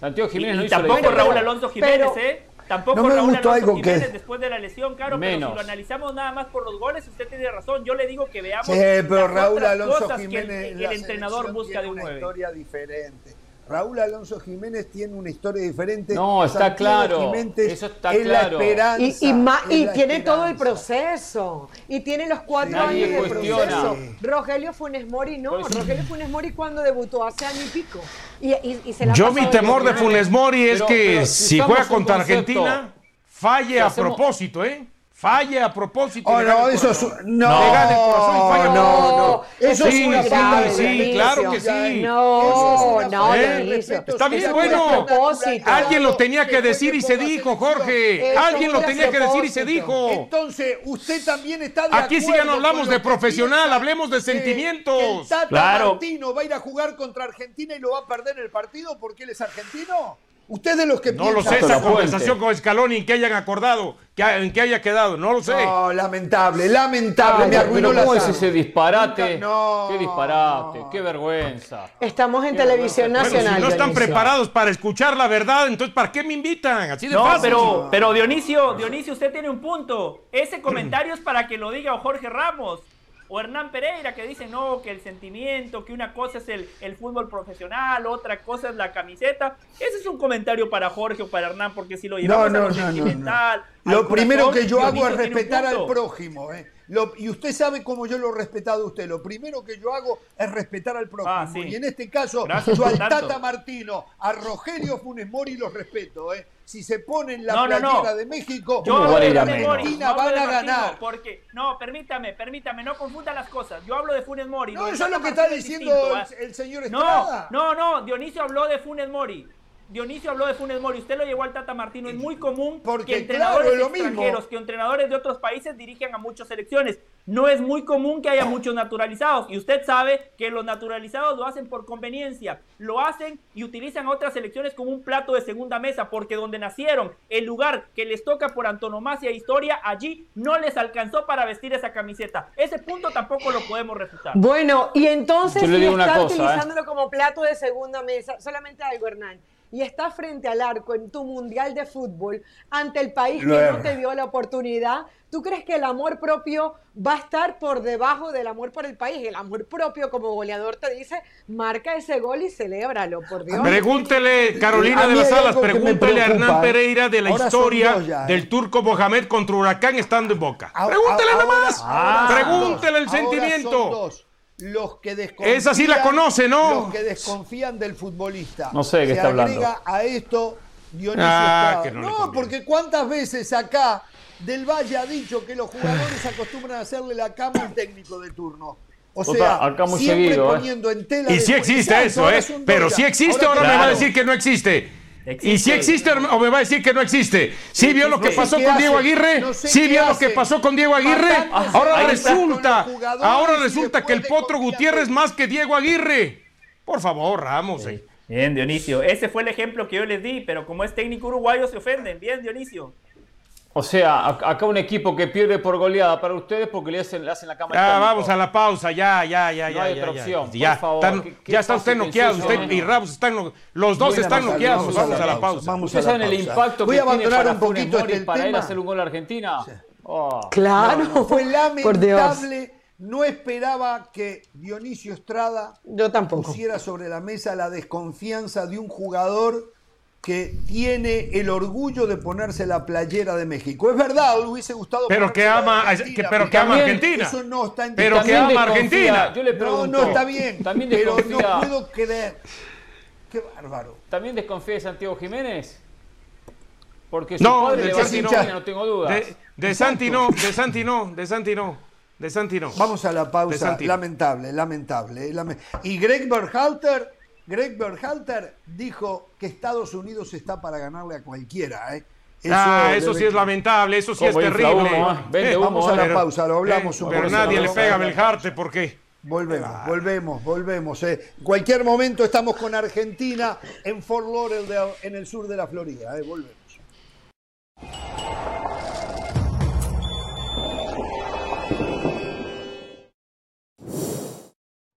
Santiago Y, Jiménez y no hizo la tampoco diferencia. Raúl Alonso Jiménez, Pero- ¿eh? Tampoco No me Raúl gustó Alonso algo que- Jiménez después de la lesión, claro, pero Menos. si lo analizamos nada más por los goles, usted tiene razón. Yo le digo que veamos Sí, pero las Raúl otras Alonso cosas que el- Jiménez. que el, entrenador busca de un una 9. historia diferente. Raúl Alonso Jiménez tiene una historia diferente. No, está Santiago claro, Jiménez eso está es la claro. esperanza, Y, y ma- es y la tiene todo el proceso. Y tiene los cuatro Nadie años de cuestiona. proceso. Rogelio Funes Mori no. Rogelio Funes Mori cuando debutó hace año y pico. Y, y- y se la Yo mi temor de. Funes Mori es Pero- que pero si si juega contra concepto, Argentina, falle a hacemos- propósito, ¿eh? Falle a propósito. Oh, no, eso es. No, Le gane el corazón y falla. no, no. Eso Sí, es una sí, falta sí, claro que sí. Eso es No, no, respeto. Está bien, bueno. Alguien lo tenía que decir y se dijo. Jorge. Alguien lo tenía que decir y se dijo. Entonces, usted también está de Aquí sí ya no hablamos de profesional, hablemos de sentimientos. Tata Claro. Martino va a ir a jugar contra Argentina y lo va a perder el partido porque él es argentino. Usted de los que No lo piensan- sé, esa conversación con Scaloni en que hayan acordado, que, en que haya quedado, no lo sé. No, lamentable, lamentable. Ay, me arruinó pero la ¿cómo es ese disparate? No, qué disparate, no. qué vergüenza. Estamos en televisión Bueno, nacional. si no están Dionisio. preparados para escuchar la verdad, entonces ¿para qué me invitan? Así de No, fácil. pero, pero Dionisio, Dionisio, usted tiene un punto. Ese comentario es para que lo diga Jorge Ramos o Hernán Pereira, que dicen no, que el sentimiento, que una cosa es el, el fútbol profesional, otra cosa es la camiseta. Ese es un comentario para Jorge o para Hernán, porque si lo No, llevamos no, a lo no, no, sentimental. no. al Lo primero que yo hago es respetar al prójimo. ¿eh? Lo- y usted sabe cómo yo lo he respetado a usted. Lo primero que yo hago es respetar al prójimo. Ah, sí. Y en este caso, Gracias yo al tanto. Tata Martino, a Rogelio Funes Mori los respeto. ¿eh? Si se ponen la No, playera no. de México, Yo ¿Cómo hablo de Argentina van a ganar. Porque, no, permítame, permítame, no confunda las cosas. Yo hablo de Funes Mori. No, eso es lo que está Martino diciendo distinto, el, el señor Estrada. No, no, no, Dionisio habló de Funes Mori. Dionisio habló de Funes Mori, usted lo llevó al Tata Martino. Es muy común Porque, que entrenadores claro, mismo. extranjeros, que entrenadores de otros países dirigen a muchas selecciones. No es muy común que haya muchos naturalizados. Y usted sabe que los naturalizados lo hacen por conveniencia. Lo hacen y utilizan a otras selecciones como un plato de segunda mesa, porque donde nacieron, el lugar que les toca por antonomasia e historia, allí no les alcanzó para vestir esa camiseta. Ese punto tampoco lo podemos refutar. Bueno, y entonces Yo le si digo una está cosa, ¿eh? utilizándolo como plato de segunda mesa, solamente algo, Hernán, y está frente al arco en tu mundial de fútbol ante el país que no te dio la oportunidad, ¿tú crees que el amor propio va a estar por debajo del amor por el país? El amor propio, como goleador te dice, marca ese gol y celébralo, por Dios. Pregúntele, Carolina de las hay Alas, algo que me pregúntele a Hernán. Pereira de la Ahora historia ya, ¿eh? del turco Mohamed contra Huracán estando en Boca. A- Pregúntele a- nomás. ahora- ahora Pregúntele el. Ahora sentimiento. Los que desconfían, Esa sí la conoce, ¿no? Los que desconfían del futbolista. No sé de qué Se está hablando. agrega a esto Dionisio Ah, que no porque cuántas veces acá Del Valle ha dicho que los jugadores acostumbran a hacerle la cama al técnico de turno. O Total, sea, acá muy siempre seguido, ¿eh? poniendo en tela Y sí existe Exacto, eso, ahora ¿eh? Pero si existe, ahora, te- me va a decir que no existe. Existe. Y si existe o me va a decir que no existe. Sí vio lo que pasó con Diego Aguirre. no sé Sí qué vio lo que pasó con Diego Aguirre. Ahora resulta, ahora resulta que el Potro Gutiérrez más que Diego Aguirre. Por favor, Ramos. eh. Bien, Dionisio. Ese fue el ejemplo que yo les di, pero como es técnico uruguayo se ofenden. Bien, Dionisio. O sea, ac- acá un equipo que pierde por goleada para ustedes porque le hacen, le hacen la cama al Ya, vamos a la pausa, ya, ya, ya, No ya. hay ya, otra ya. opción, por Ya, favor, ¿qué- qué ya está usted que noqueado, usted no? y Ramos están, no- los dos están vamos a- noqueados. vamos Vamos, a la a la pausa, pausa. vamos a ¿Ustedes la saben el pausa. impacto Voy que a tiene para un poquito Mori este para tema. hacer un gol a Argentina? Oh. Claro, Fue por Dios. lamentable. No esperaba que Dionisio Estrada Yo tampoco. pusiera sobre la mesa la desconfianza de un jugador que tiene el orgullo de ponerse la playera de México. Es verdad, le hubiese gustado. Pero que ama, Argentina, que- pero que ama también Argentina. Eso no está en Pero que ama Argentina. Yo le No, pregunto. no está bien. También pero no puedo creer. Qué bárbaro. ¿También desconfía de Santiago Jiménez? Porque su No, padre de le va a Santi decir no. No tengo dudas. De, de Santi no, de Santi no, de Santi no, de Santi no. Vamos a la pausa. Lamentable, lamentable. lame- Y Greg Berhalter, Greg Berhalter dijo que Estados Unidos está para ganarle a cualquiera. ¿eh? ah, eso debe- sí es lamentable, eso sí es terrible. ¿eh? Vende humo, Vamos a la pero- pausa, lo hablamos eh, un Pero poco. nadie le pega a Beljarte, ¿por qué? Volvemos, volvemos, volvemos. eh. En cualquier momento estamos con Argentina en Fort Lauderdale, en el sur de la Florida. eh. Volvemos.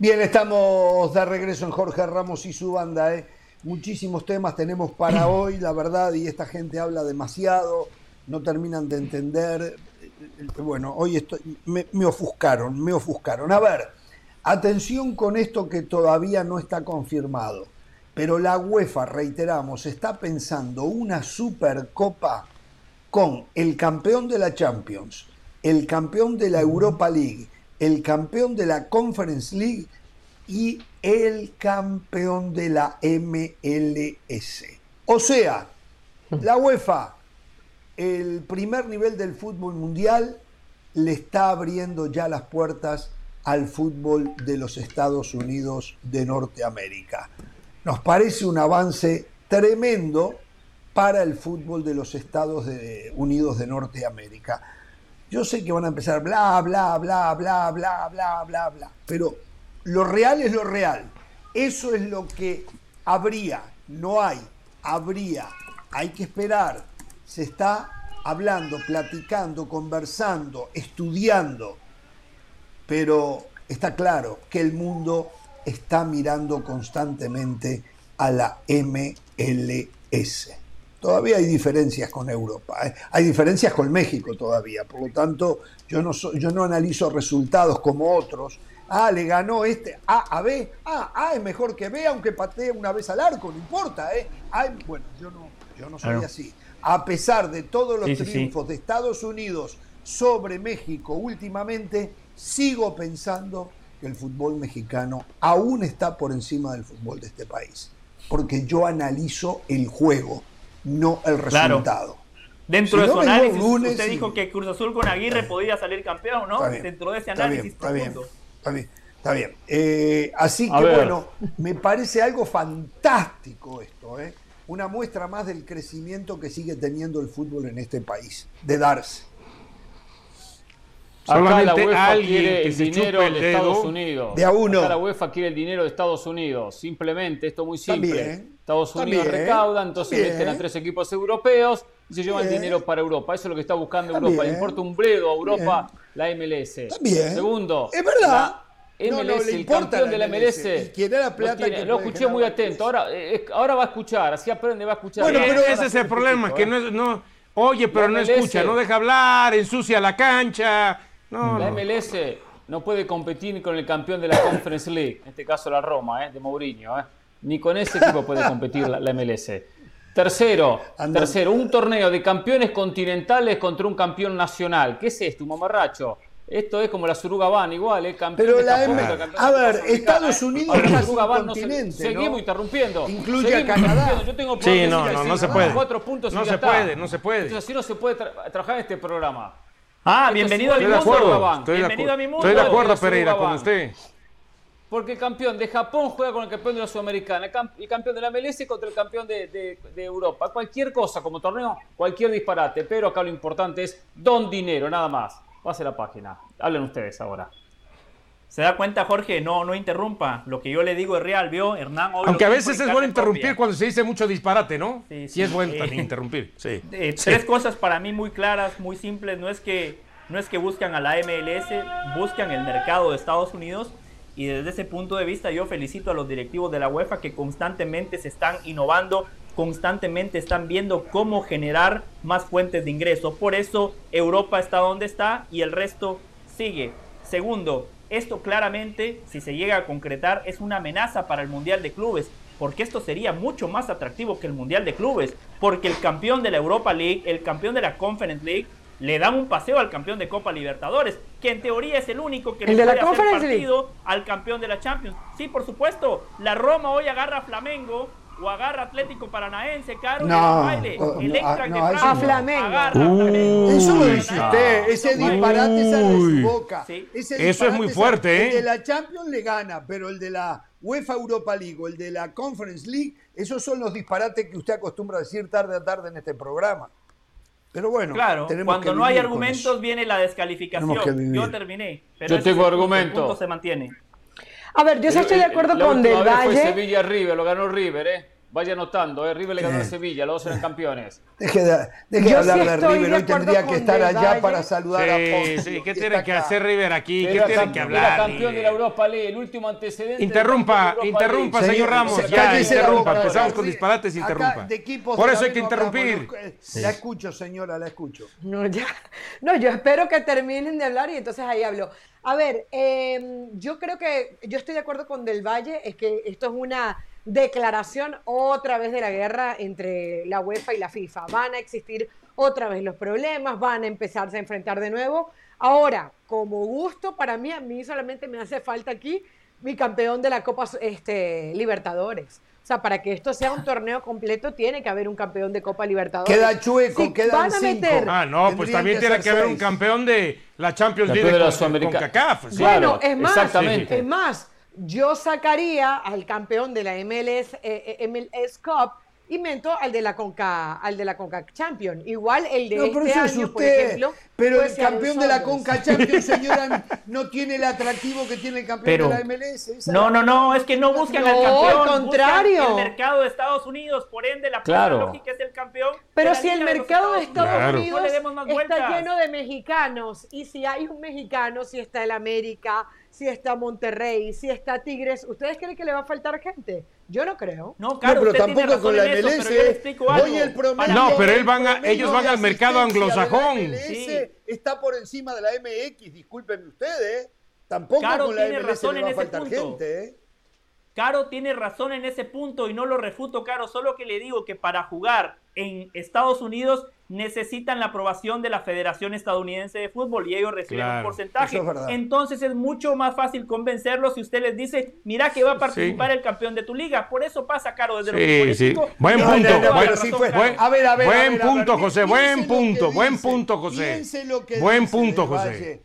Bien, estamos de regreso en Jorge Ramos y su banda. ¿eh? Muchísimos temas tenemos para hoy, la verdad, y esta gente habla demasiado, no terminan de entender. Bueno, hoy estoy, me, me ofuscaron, me ofuscaron. A ver, atención con esto que todavía no está confirmado, pero la UEFA, reiteramos, está pensando una supercopa con el campeón de la Champions, el campeón de la Europa League, el campeón de la Conference League y el campeón de la MLS. O sea, la UEFA, el primer nivel del fútbol mundial, le está abriendo ya las puertas al fútbol de los Estados Unidos de Norteamérica. Nos parece un avance tremendo para el fútbol de los Estados Unidos de Norteamérica. Yo sé que van a empezar bla, bla, bla, bla, bla, bla, bla, bla. Pero lo real es lo real. Eso es lo que habría, no hay, habría. Hay que esperar. Se está hablando, platicando, conversando, estudiando. Pero está claro que el mundo está mirando constantemente a la MLS. Todavía hay diferencias con Europa, ¿eh? hay diferencias con México todavía, por lo tanto yo no, so, yo no analizo resultados como otros. Ah, le ganó este A a B. Ah, A es mejor que B, aunque patee una vez al arco, no importa. ¿eh? Bueno, yo no, yo no soy Claro. así. A pesar de todos los Sí, sí, sí. triunfos de Estados Unidos sobre México últimamente, sigo pensando que el fútbol mexicano aún está por encima del fútbol de este país. Porque yo analizo el juego, no el Claro. resultado. Dentro Si de no su análisis, lunes usted dijo que Cruz Azul con Aguirre podía salir campeón, ¿no? Bien, Dentro de ese está bien, análisis está bien, está bien, está bien. Eh, así A que ver. bueno, me parece algo fantástico esto, ¿eh? Una muestra más del crecimiento que sigue teniendo el fútbol en este país, de darse. Acá la Solamente UEFA alguien quiere que el dinero el de Estados. Unidos. De a uno. Acá la UEFA quiere el dinero de Estados Unidos. Simplemente, esto es muy Está simple. bien, Estados Unidos bien, recaudan, entonces está meten a tres equipos europeos y se llevan Bien. dinero para Europa. Eso es lo que está buscando Europa. Le importa un bledo a Europa la MLS. Bien. Segundo, Es verdad. la No, no, MLS, le el campeón la de la MLS. MLS. Y la no plata tiene- que lo escuché muy atento. Ahora, eh, ahora va a escuchar, así aprende, va a escuchar. Bueno, Eh, pero- ese es el problema, que no, es- no oye, pero La no MLS. escucha, no deja hablar, ensucia la cancha. No, La no. MLS no puede competir con el campeón de la Conference League, en este caso la Roma, ¿eh? de Mourinho. ¿eh? Ni con ese equipo puede competir la, la MLS. Tercero, tercero, un torneo de campeones continentales contra un campeón nacional. ¿Qué es esto, mamarracho? Esto es como la Suruga Van, igual, ¿eh? Campeón Pero de la M- a ver, Estados. Unidos es la casi Suruga un Van no se- continente, Seguimos ¿no? interrumpiendo. Incluye a seguimos Canadá. interrumpiendo. Yo tengo Sí, no, no, no se puede. Cuatro puntos y No se puede, no se puede. Entonces así no se puede tra- trabajar en este programa. Ah, bienvenido a mi Estoy de igual mundo. acuerdo, estoy de, Bienvenido a mi mundo. estoy de acuerdo, Pereira, con usted. Porque el campeón de Japón juega con el campeón de la Sudamericana, el cam- el campeón de la MLS contra el campeón de, de- de Europa. Cualquier cosa como torneo, cualquier disparate. Pero acá lo importante es don dinero, nada más. Pase la página. Hablen ustedes ahora. Se da cuenta, Jorge, no, no interrumpa. Lo que yo le digo es real, ¿vio? Hernán hoy Aunque a veces es en bueno interrumpir propia. cuando se dice mucho disparate, ¿no? Sí, Sí, sí. es bueno Eh, también interrumpir. Sí. Eh, Sí. Tres cosas para mí muy claras, muy simples. No es que no es que buscan a la MLS, buscan el mercado de Estados Unidos. Y desde ese punto de vista yo felicito a los directivos de la UEFA que constantemente se están innovando, constantemente están viendo cómo generar más fuentes de ingreso. Por eso Europa está donde está y el resto sigue. Segundo, esto claramente, si se llega a concretar, es una amenaza para el Mundial de Clubes, porque esto sería mucho más atractivo que el Mundial de Clubes, porque el campeón de la Europa League, el campeón de la Conference League, le dan un paseo al campeón de Copa Libertadores, que en teoría es el único que ¿El le de la puede hacer Conference League? partido al campeón de la Champions. Sí, por supuesto, la Roma hoy agarra a Flamengo o agarra a Atlético Paranaense, caro, No, y el baile. oh, el no, Eintracht ah, de no, Frankfurt no. A Flamengo. agarra a Flamengo. Eso lo usted, ese disparate sale de su Uy. boca. Sí. Ese Eso es muy sale- fuerte, El ¿eh? de la Champions le gana, pero el de la UEFA Europa League o el de la Conference League, esos son los disparates que usted acostumbra a decir tarde a tarde en este programa. Pero bueno, Claro, cuando no hay argumentos viene la descalificación. Yo terminé. Pero Yo tengo es el punto, argumento. El punto se mantiene. A ver, yo sí estoy de acuerdo con Del Valle. Fue Sevilla River, lo ganó River, ¿eh? Vaya anotando, ¿eh? River le ganó a Sevilla, los dos eran campeones. Deje de, deje de hablar de River, hoy tendría que estar allá para saludar a Pons. Sí, ¿qué tiene que hacer River aquí? ¿Qué tiene que hablar? Era campeón de la Europa League, el último antecedente. Interrumpa, interrumpa, señor Ramos. Ya, interrumpa, empezamos con disparates, interrumpa. Por eso hay que interrumpir. La escucho, señora, la escucho. No, ya. No, yo espero que terminen de hablar y entonces ahí hablo. A ver, eh, yo creo que yo estoy de acuerdo con Del Valle, es que esto es una declaración otra vez de la guerra entre la UEFA y la FIFA. Van a existir otra vez los problemas, van a empezarse a enfrentar de nuevo. Ahora, como gusto, para mí, a mí solamente me hace falta aquí mi campeón de la Copa este, Libertadores. O sea, para que esto sea un torneo completo, tiene que haber un campeón de Copa Libertadores. Queda chueco, queda cinco. Ah, no, pues también tiene que haber un campeón de la Champions League de la con, con CACAF. Bueno, es más, exactamente. es más, yo sacaría al campeón de la MLS, eh, eh MLS Cup y mento al de la Conca, al de la Conca Champion. Igual el de este año, por ejemplo. Pero el campeón de la Conca Champion, señora, no tiene el atractivo que tiene el campeón de la MLS. No, no, no, es que no buscan al campeón. al contrario. el mercado de Estados Unidos, por ende, la claro. lógica es el campeón. Pero si el mercado de Estados Unidos está lleno de mexicanos, y si hay un mexicano, si está el América, si está Monterrey, si está Tigres, ¿ustedes creen que le va a faltar gente? Yo no creo. No, claro, pero tampoco con la MLS. no, pero él van ellos van al mercado anglosajón. Sí. Está por encima de la MX, discúlpenme ustedes. Tampoco con la MLS le va a faltar gente. ¿eh? Caro tiene razón en ese punto y no lo refuto, Caro, solo que le digo que para jugar en Estados Unidos necesitan la aprobación de la Federación Estadounidense de Fútbol y ellos reciben un porcentaje. Entonces es mucho más fácil convencerlos si usted les dice, mira que va a participar el campeón de tu liga. Por eso pasa, Caro, desde los sí. Buen punto. buen, punto, José. Buen punto. Buen punto, José. Buen punto, José.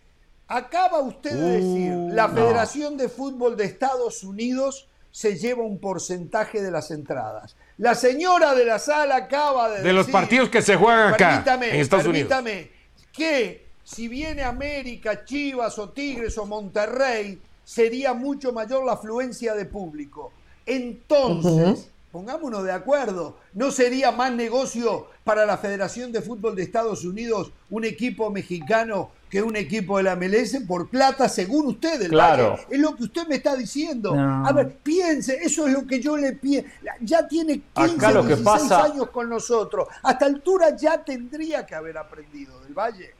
Acaba usted de decir, uh, la Federación de Fútbol de Estados Unidos se lleva un porcentaje de las entradas. La señora de la sala acaba de, de los partidos que se juegan acá en Estados permítame, que si viene América, Chivas o Tigres o Monterrey, sería mucho mayor la afluencia de público. Entonces, pongámonos de acuerdo, ¿no sería más negocio para la Federación de Fútbol de Estados Unidos un equipo mexicano que un equipo de la MLS por plata, según usted, claro. Es lo que usted me está diciendo. A ver, piense, eso es lo que yo le pienso. Ya tiene 15, o 16 años con nosotros. A esta altura ya tendría que haber aprendido del Valle.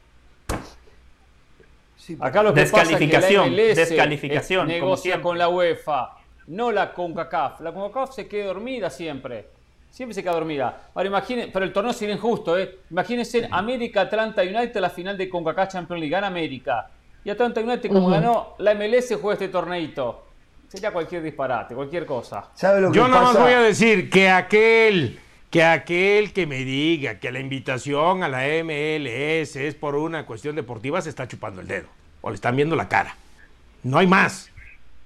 Acá lo que descalificación, pasa es que la descalificación, negocia con la UEFA no la CONCACAF. La CONCACAF se queda dormida siempre. Siempre se queda dormida. Ahora imagínense, pero el torneo sería injusto, ¿eh? Imagínense América Atlanta United la final de CONCACAF Champions League. Gana América. Y Atlanta United, como ganó la MLS, juega este torneito. Sería cualquier disparate, cualquier cosa. Yo nada más voy a decir que aquel, que aquel que me diga que la invitación a la MLS es por una cuestión deportiva se está chupando el dedo. O le están viendo la cara. No hay más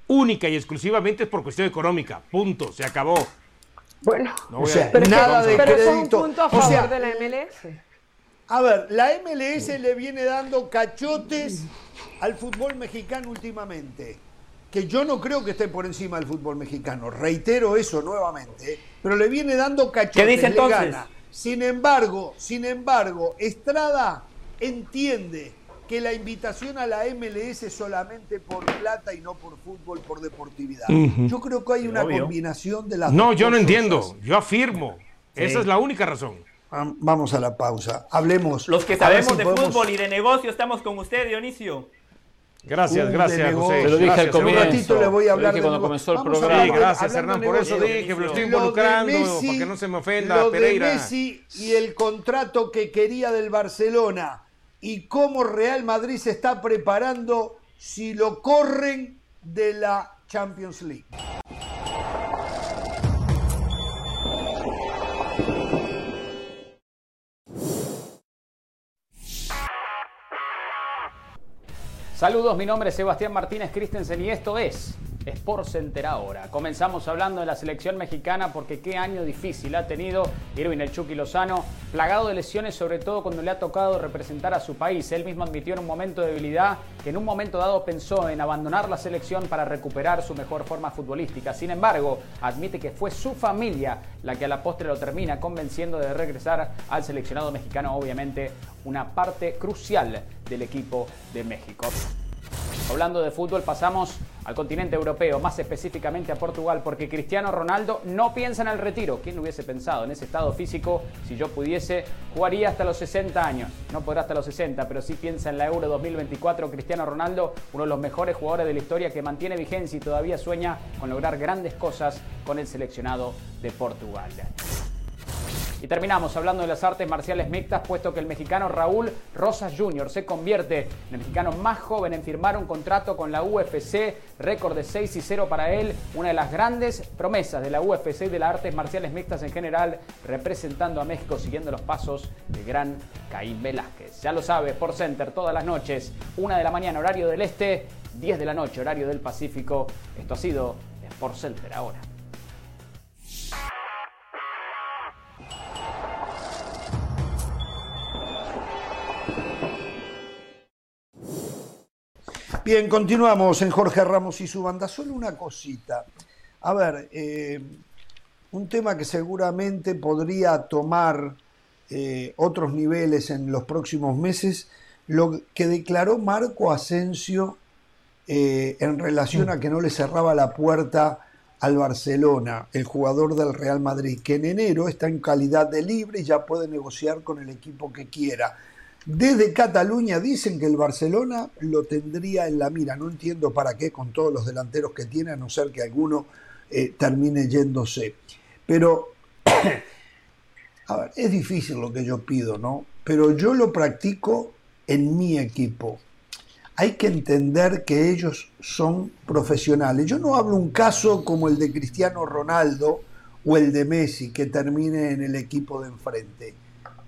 única y exclusivamente es por cuestión económica. Punto, se acabó. Bueno, o sea, nada de pero crédito. Es un punto a favor de la MLS. A ver, la MLS le viene dando cachotes al fútbol mexicano últimamente. Que yo no creo que esté por encima del fútbol mexicano. Reitero eso nuevamente. Pero le viene dando cachotes. ¿Qué dice entonces? Sin embargo, sin embargo, Estrada entiende que la invitación a la MLS es solamente por plata y no por fútbol, por deportividad. Yo creo que hay una combinación de las No, yo no entiendo, yo afirmo. Esa es la única razón. Vamos a la pausa. Hablemos. Los que sabemos de fútbol y de negocio estamos con usted, Dionisio. Gracias, gracias, José. Lo dije al comienzo. Un ratito le voy a hablar de cuando comenzó el programa. Sí, gracias, Hernán. Por eso dije, lo estoy involucrando, para que no se me ofenda lo Pereira. De Messi y el contrato que quería del Barcelona y cómo Real Madrid se está preparando si lo corren de la Champions League. Saludos, mi nombre es Sebastián Martínez Christensen y esto es Sport Center ahora. Comenzamos hablando de la selección mexicana porque qué año difícil ha tenido Irving El Chucky Lozano, plagado de lesiones sobre todo cuando le ha tocado representar a su país. Él mismo admitió en un momento de debilidad que en un momento dado pensó en abandonar la selección para recuperar su mejor forma futbolística. Sin embargo, admite que fue su familia la que a la postre lo termina convenciendo de regresar al seleccionado mexicano, obviamente una parte crucial del equipo de México. Hablando de fútbol, pasamos al continente europeo, más específicamente a Portugal, porque Cristiano Ronaldo no piensa en el retiro. ¿Quién lo hubiese pensado? En ese estado físico, si yo pudiese, jugaría hasta los 60 años. No podrá hasta los 60, pero sí piensa en la Euro 2024. Cristiano Ronaldo, uno de los mejores jugadores de la historia que mantiene vigencia y todavía sueña con lograr grandes cosas con el seleccionado de Portugal. Y terminamos hablando de las artes marciales mixtas, puesto que el mexicano Raúl Rosas Jr. se convierte en el mexicano más joven en firmar un contrato con la UFC, récord de 6 y 0 para él, una de las grandes promesas de la UFC y de las artes marciales mixtas en general, representando a México siguiendo los pasos del gran Caín Velázquez. Ya lo sabe, por Center todas las noches, 1 de la mañana horario del Este, 10 de la noche horario del Pacífico. Esto ha sido Sport Center ahora. Bien, continuamos en Jorge Ramos y su banda. Solo una cosita. A ver, eh, un tema que seguramente podría tomar eh, otros niveles en los próximos meses, lo que declaró Marco Asensio eh, en relación a que no le cerraba la puerta al Barcelona, el jugador del Real Madrid, que en enero está en calidad de libre y ya puede negociar con el equipo que quiera. Desde Cataluña dicen que el Barcelona lo tendría en la mira. No entiendo para qué con todos los delanteros que tiene, a no ser que alguno eh, termine yéndose. Pero, a ver, es difícil lo que yo pido, ¿no? Pero yo lo practico en mi equipo. Hay que entender que ellos son profesionales. Yo no hablo un caso como el de Cristiano Ronaldo o el de Messi, que termine en el equipo de enfrente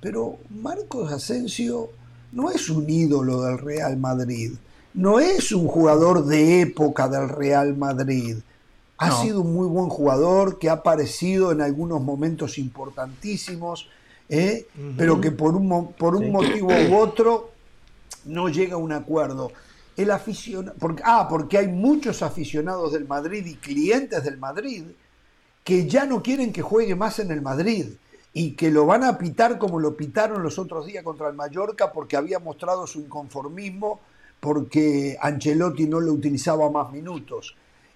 pero Marcos Asensio no es un ídolo del Real Madrid, no es un jugador de época del Real Madrid. Ha sido un muy buen jugador que ha aparecido en algunos momentos importantísimos, ¿eh? pero que por un, por un motivo u otro no llega a un acuerdo. El aficionado, porque, ah, porque hay muchos aficionados del Madrid y clientes del Madrid que ya no quieren que juegue más en el Madrid y que lo van a pitar como lo pitaron los otros días contra el Mallorca porque había mostrado su inconformismo porque Ancelotti no le utilizaba más minutos.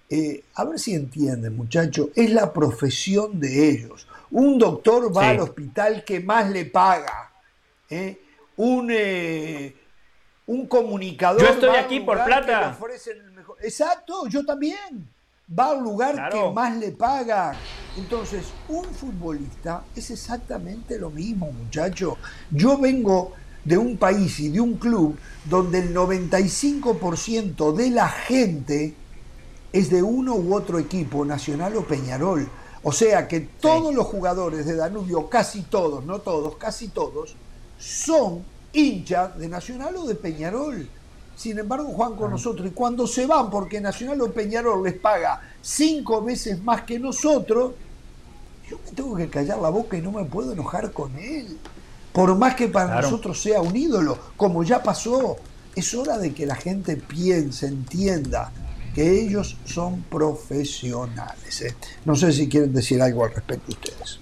Eh, a ver si entienden, muchachos, es la profesión de ellos. Un doctor va al hospital que más le paga. ¿eh? Un, eh, un comunicador. Yo estoy aquí por plata. Exacto, yo también va al lugar que más le paga. Entonces, un futbolista es exactamente lo mismo, muchacho. Yo vengo de un país y de un club donde el 95% de la gente es de uno u otro equipo, Nacional o Peñarol. O sea que todos los jugadores de Danubio, casi todos, no todos, casi todos, son hinchas de Nacional o de Peñarol. Sin embargo, juegan con nosotros. Y cuando se van, porque Nacional o Peñarol les paga cinco veces más que nosotros, yo me tengo que callar la boca y no me puedo enojar con él. Por más que para nosotros sea un ídolo, como ya pasó, es hora de que la gente piense, entienda que ellos son profesionales. ¿eh? No sé si quieren decir algo al respecto ustedes.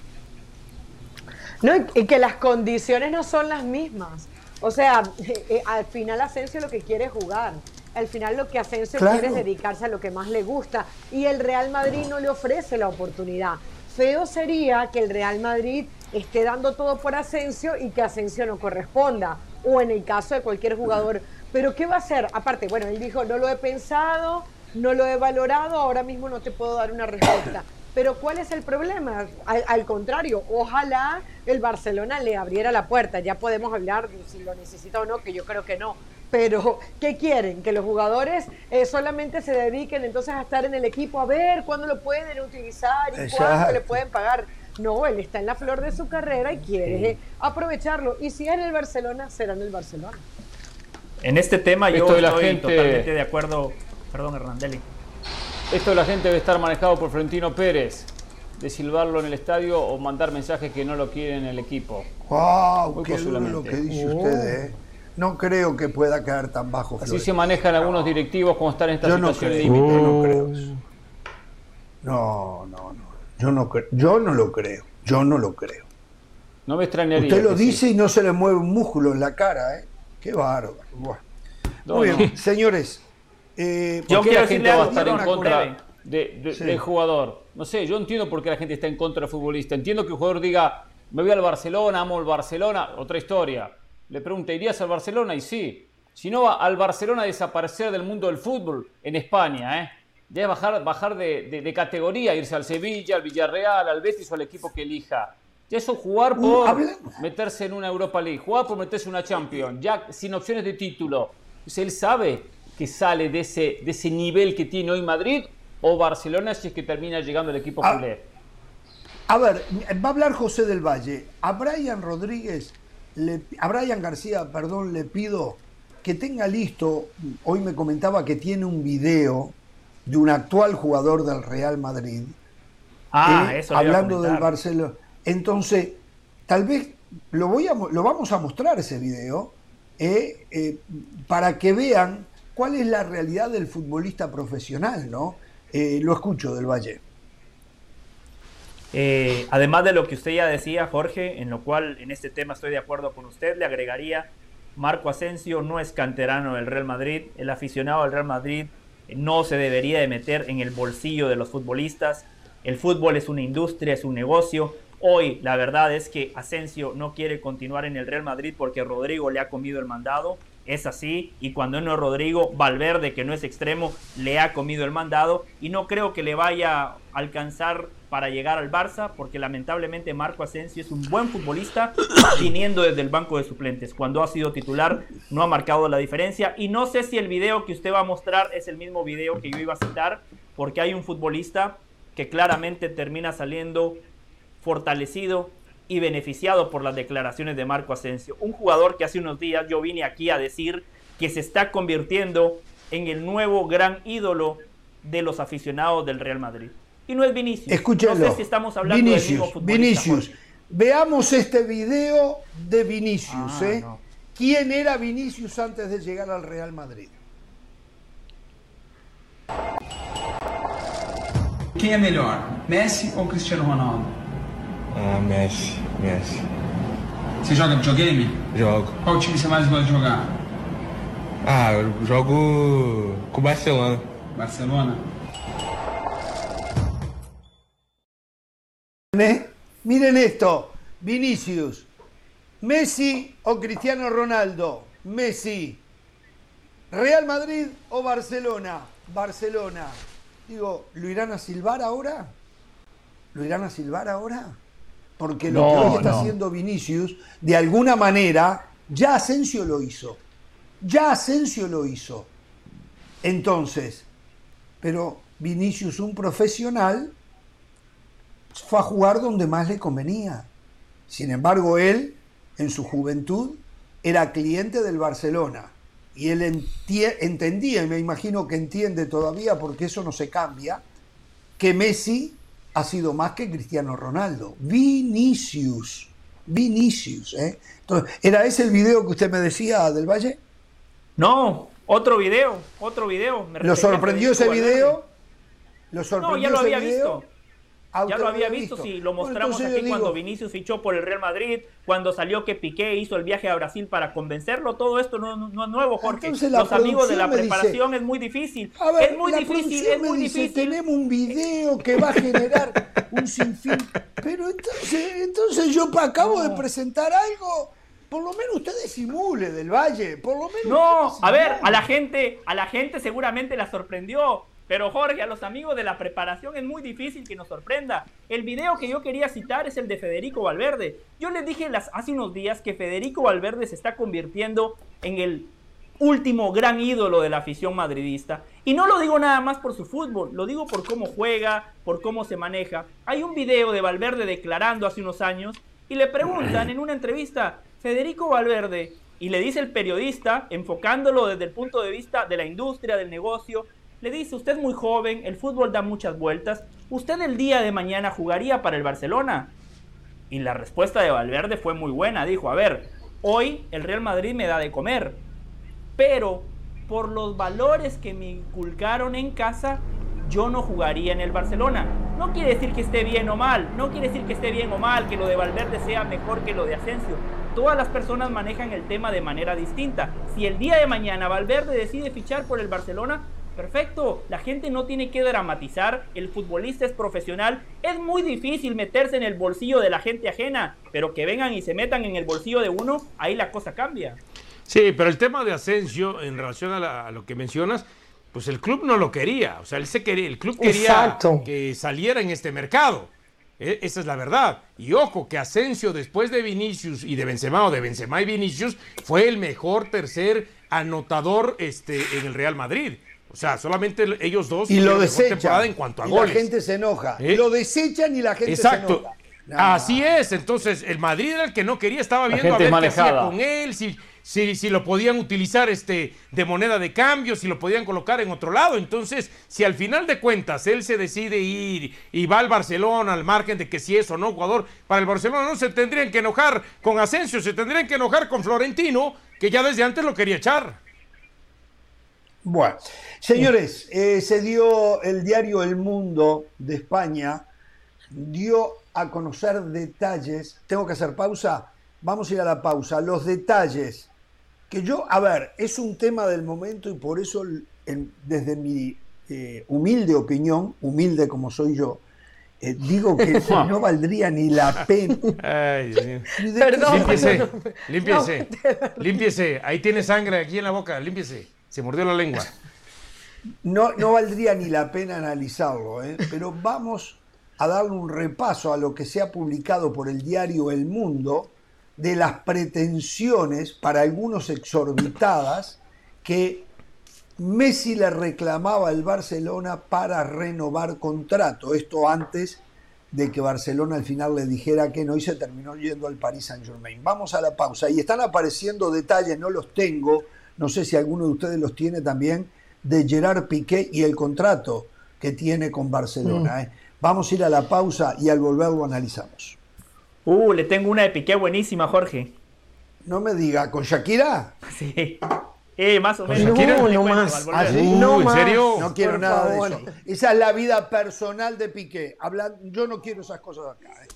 No, y que las condiciones no son las mismas. O sea, eh, al final Asensio lo que quiere es jugar. Al final lo que Asensio quiere es dedicarse a lo que más le gusta. Y el Real Madrid no le ofrece la oportunidad. Feo sería que el Real Madrid esté dando todo por Asensio y que Asensio no corresponda. O en el caso de cualquier jugador. Pero ¿qué va a hacer? Aparte, bueno, él dijo, no lo he pensado, no lo he valorado, ahora mismo no te puedo dar una respuesta. Pero ¿cuál es el problema? Al, contrario, ojalá el Barcelona le abriera la puerta. Ya podemos hablar si lo necesita o no, que yo creo que no. Pero, ¿qué quieren? Que los jugadores eh, solamente se dediquen entonces a estar en el equipo, a ver cuándo lo pueden utilizar y cuándo le pueden pagar. No, él está en la flor de su carrera y quiere aprovecharlo. Y si es en el Barcelona, será en el Barcelona. En este tema yo estoy totalmente de acuerdo. Perdón, Hernandeli. Esto de la gente debe estar manejado por Florentino Pérez. De silbarlo en el estadio o mandar mensajes que no lo quieren en el equipo. ¡Wow! Muy ¡Qué duro lo que dice usted, eh! No creo que pueda caer tan bajo. Así Flores. se manejan algunos directivos como están en esta Yo no situación creo, límite. yo no creo eso. No, no, no. Yo no, yo no lo creo. Yo no lo creo. No me extrañaría. Usted lo sí. dice y no se le mueve un músculo en la cara, ¿eh? Qué bárbaro. No, Muy no. bien, señores. Eh, Yo ¿Por qué quiero la gente decirle va a algo, estar en contra de- de- Sí. del jugador? No sé, yo entiendo por qué la gente está en contra del futbolista. Entiendo que el jugador diga, me voy al Barcelona, amo el Barcelona, otra historia. Le pregunta, ¿irías al Barcelona? Y sí. Si no, va al Barcelona a desaparecer del mundo del fútbol en España, ¿eh? Ya es bajar, bajar de, de- de categoría, irse al Sevilla, al Villarreal, al Betis o al equipo que elija. Ya eso jugar Uh, por meterse en una Europa League, jugar por meterse en una Champions, ya sin opciones de título. Entonces, él sabe que sale de ese, de ese nivel que tiene hoy Madrid o Barcelona si es que termina llegando el equipo Ah, culé. A ver, va a hablar José del Valle. A Brian Rodríguez, le- a Brian García, perdón, le pido que tenga listo, hoy me comentaba que tiene un video de un actual jugador del Real Madrid, Ah, eh, eso a hablando del. Barcelona. Entonces, tal vez lo, voy a, lo vamos a mostrar ese video eh, eh, para que vean cuál es la realidad del futbolista profesional, ¿no? Eh, lo escucho del Valle. Eh, además de lo que usted ya decía, Jorge, en lo cual en este tema estoy de acuerdo con usted, le agregaría, Marco Asensio no es canterano del Real Madrid, el aficionado del Real Madrid no se debería de meter en el bolsillo de los futbolistas, el fútbol es una industria, es un negocio, hoy la verdad es que Asensio no quiere continuar en el Real Madrid porque Rodrigo le ha comido el mandado, es así, y cuando no es Rodrigo, Valverde, que no es extremo, le ha comido el mandado, y no creo que le vaya a alcanzar para llegar al Barça, porque lamentablemente Marco Asensio es un buen futbolista, viniendo desde el banco de suplentes. Cuando ha sido titular, no ha marcado la diferencia, y no sé si el video que usted va a mostrar es el mismo video que yo iba a citar, porque hay un futbolista que claramente termina saliendo fortalecido y beneficiado por las declaraciones de Marco Asensio. Un jugador que hace unos días yo vine aquí a decir que se está convirtiendo en el nuevo gran ídolo de los aficionados del Real Madrid. Y no es Vinicius. Escúchenlo. No sé si estamos hablando del Vinicius, mismo futbolista. Vinicius. Jorge. Veamos este video de Vinicius. Ah, ¿eh? no. ¿Quién era Vinicius antes de llegar al Real Madrid? Quem é melhor, Messi ou Cristiano Ronaldo? Ah, Messi, Messi. Você joga videogame? Jogo. Qual time você mais gosta de jogar? Ah, eu jogo com o Barcelona. Barcelona? ¿Eh? Miren esto, Vinicius. Messi o Cristiano Ronaldo. Messi. Real Madrid o Barcelona. Barcelona. Digo, ¿lo irán a silbar ahora? ¿Lo irán a silbar ahora? Porque lo No, que hoy está no. haciendo Vinicius, de alguna manera, ya Asensio lo hizo. Ya Asensio lo hizo. Entonces, pero Vinicius, un profesional, fue a jugar donde más le convenía. Sin embargo, él, en su juventud, era cliente del Barcelona. Y él entendía, y me imagino que entiende todavía, porque eso no se cambia, que Messi ha sido más que Cristiano Ronaldo. Vinicius. Vinicius. ¿eh? Entonces, ¿Era ese el video que usted me decía del Valle? No, otro video, otro video. Me ¿Lo sorprendió ese video? ¿Lo No, sorprendió ya lo ese había video? visto. Ya lo había visto, si lo mostramos aquí cuando Vinicius fichó por el Real Madrid, cuando salió que Piqué hizo el viaje a Brasil para convencerlo, todo esto no, no- no es nuevo, Jorge. Entonces Los amigos de la dice- preparación es muy difícil. A ver, es muy la difícil, es muy dice, difícil. tenemos un video que va a generar un sinfín. Pero entonces, entonces yo acabo de presentar algo. Por lo menos usted disimule del Valle. Por lo menos. No, a ver, a la gente, a la gente seguramente la sorprendió. Pero Jorge, a los amigos de la preparación es muy difícil que nos sorprenda. El video que yo quería citar es el de Federico Valverde. Yo les dije las, hace unos días que Federico Valverde se está convirtiendo en el último gran ídolo de la afición madridista. Y no lo digo nada más por su fútbol, lo digo por cómo juega, por cómo se maneja. Hay un video de Valverde declarando hace unos años y le preguntan en una entrevista, Federico Valverde, y le dice el periodista, enfocándolo desde el punto de vista de la industria, del negocio, le dice, usted es muy joven, el fútbol da muchas vueltas, ¿usted el día de mañana jugaría para el Barcelona? Y la respuesta de Valverde fue muy buena, dijo, a ver, hoy el Real Madrid me da de comer, pero por los valores que me inculcaron en casa, yo no jugaría en el Barcelona. No quiere decir que esté bien o mal, no quiere decir que esté bien o mal, que lo de Valverde sea mejor que lo de Asensio. Todas las personas manejan el tema de manera distinta. Si el día de mañana Valverde decide fichar por el Barcelona, perfecto. La gente no tiene que dramatizar, el futbolista es profesional. Es muy difícil meterse en el bolsillo de la gente ajena, pero que vengan y se metan en el bolsillo de uno, ahí la cosa cambia. Sí, pero el tema de Asensio, en relación a, la- a lo que mencionas, pues el club no lo quería. O sea, él se quería, el club quería Exacto. que saliera en este mercado. E- esa es la verdad. Y ojo, que Asensio, después de Vinicius y de Benzema, o de Benzema y Vinicius, fue el mejor tercer anotador este, en el Real Madrid. O sea, solamente ellos dos Y lo desechan. en cuanto a y goles. la gente se enoja. ¿Eh? Lo desechan y la gente Exacto. se enoja. No. Así es. Entonces, el Madrid era el que no quería, estaba viendo a gente ver qué hacía con él, si, si, si lo podían utilizar este, de moneda de cambio, si lo podían colocar en otro lado. Entonces, si al final de cuentas él se decide ir y va al Barcelona, al margen de que si es o no jugador para el Barcelona, no se tendrían que enojar con Asensio, se tendrían que enojar con Florentino, que ya desde antes lo quería echar. Bueno, señores, eh, se dio el diario El Mundo de España, dio a conocer detalles. Tengo que hacer pausa. Vamos a ir a la pausa. Los detalles que yo, a ver, es un tema del momento y por eso, en- desde mi eh, humilde opinión, humilde como soy yo, eh, digo que no valdría ni la pena. Ay, Perdón. Límpiese, no, no, no. límpiese, límpiese. Ahí tiene sangre aquí en la boca, límpiese. Se mordió la lengua. No, no valdría ni la pena analizarlo, ¿eh? pero vamos a darle un repaso a lo que se ha publicado por el diario El Mundo de las pretensiones, para algunos exorbitadas, que Messi le reclamaba al Barcelona para renovar contrato. Esto antes de que Barcelona al final le dijera que no y se terminó yendo al Paris Saint Germain. Vamos a la pausa y están apareciendo detalles, no los tengo, no sé si alguno de ustedes los tiene también, de Gerard Piqué y el contrato que tiene con Barcelona. ¿eh? Vamos a ir a la pausa y al volver lo analizamos. Uh, le tengo una de Piqué buenísima, Jorge. No me diga, ¿con Shakira? Sí. Eh, más o ¿Con menos. No, no más. ¿Ah, sí? Uh, No ¿En más. serio? No quiero Por nada favor. de eso. Esa es la vida personal de Piqué. Habla- yo no quiero esas cosas acá. ¿eh?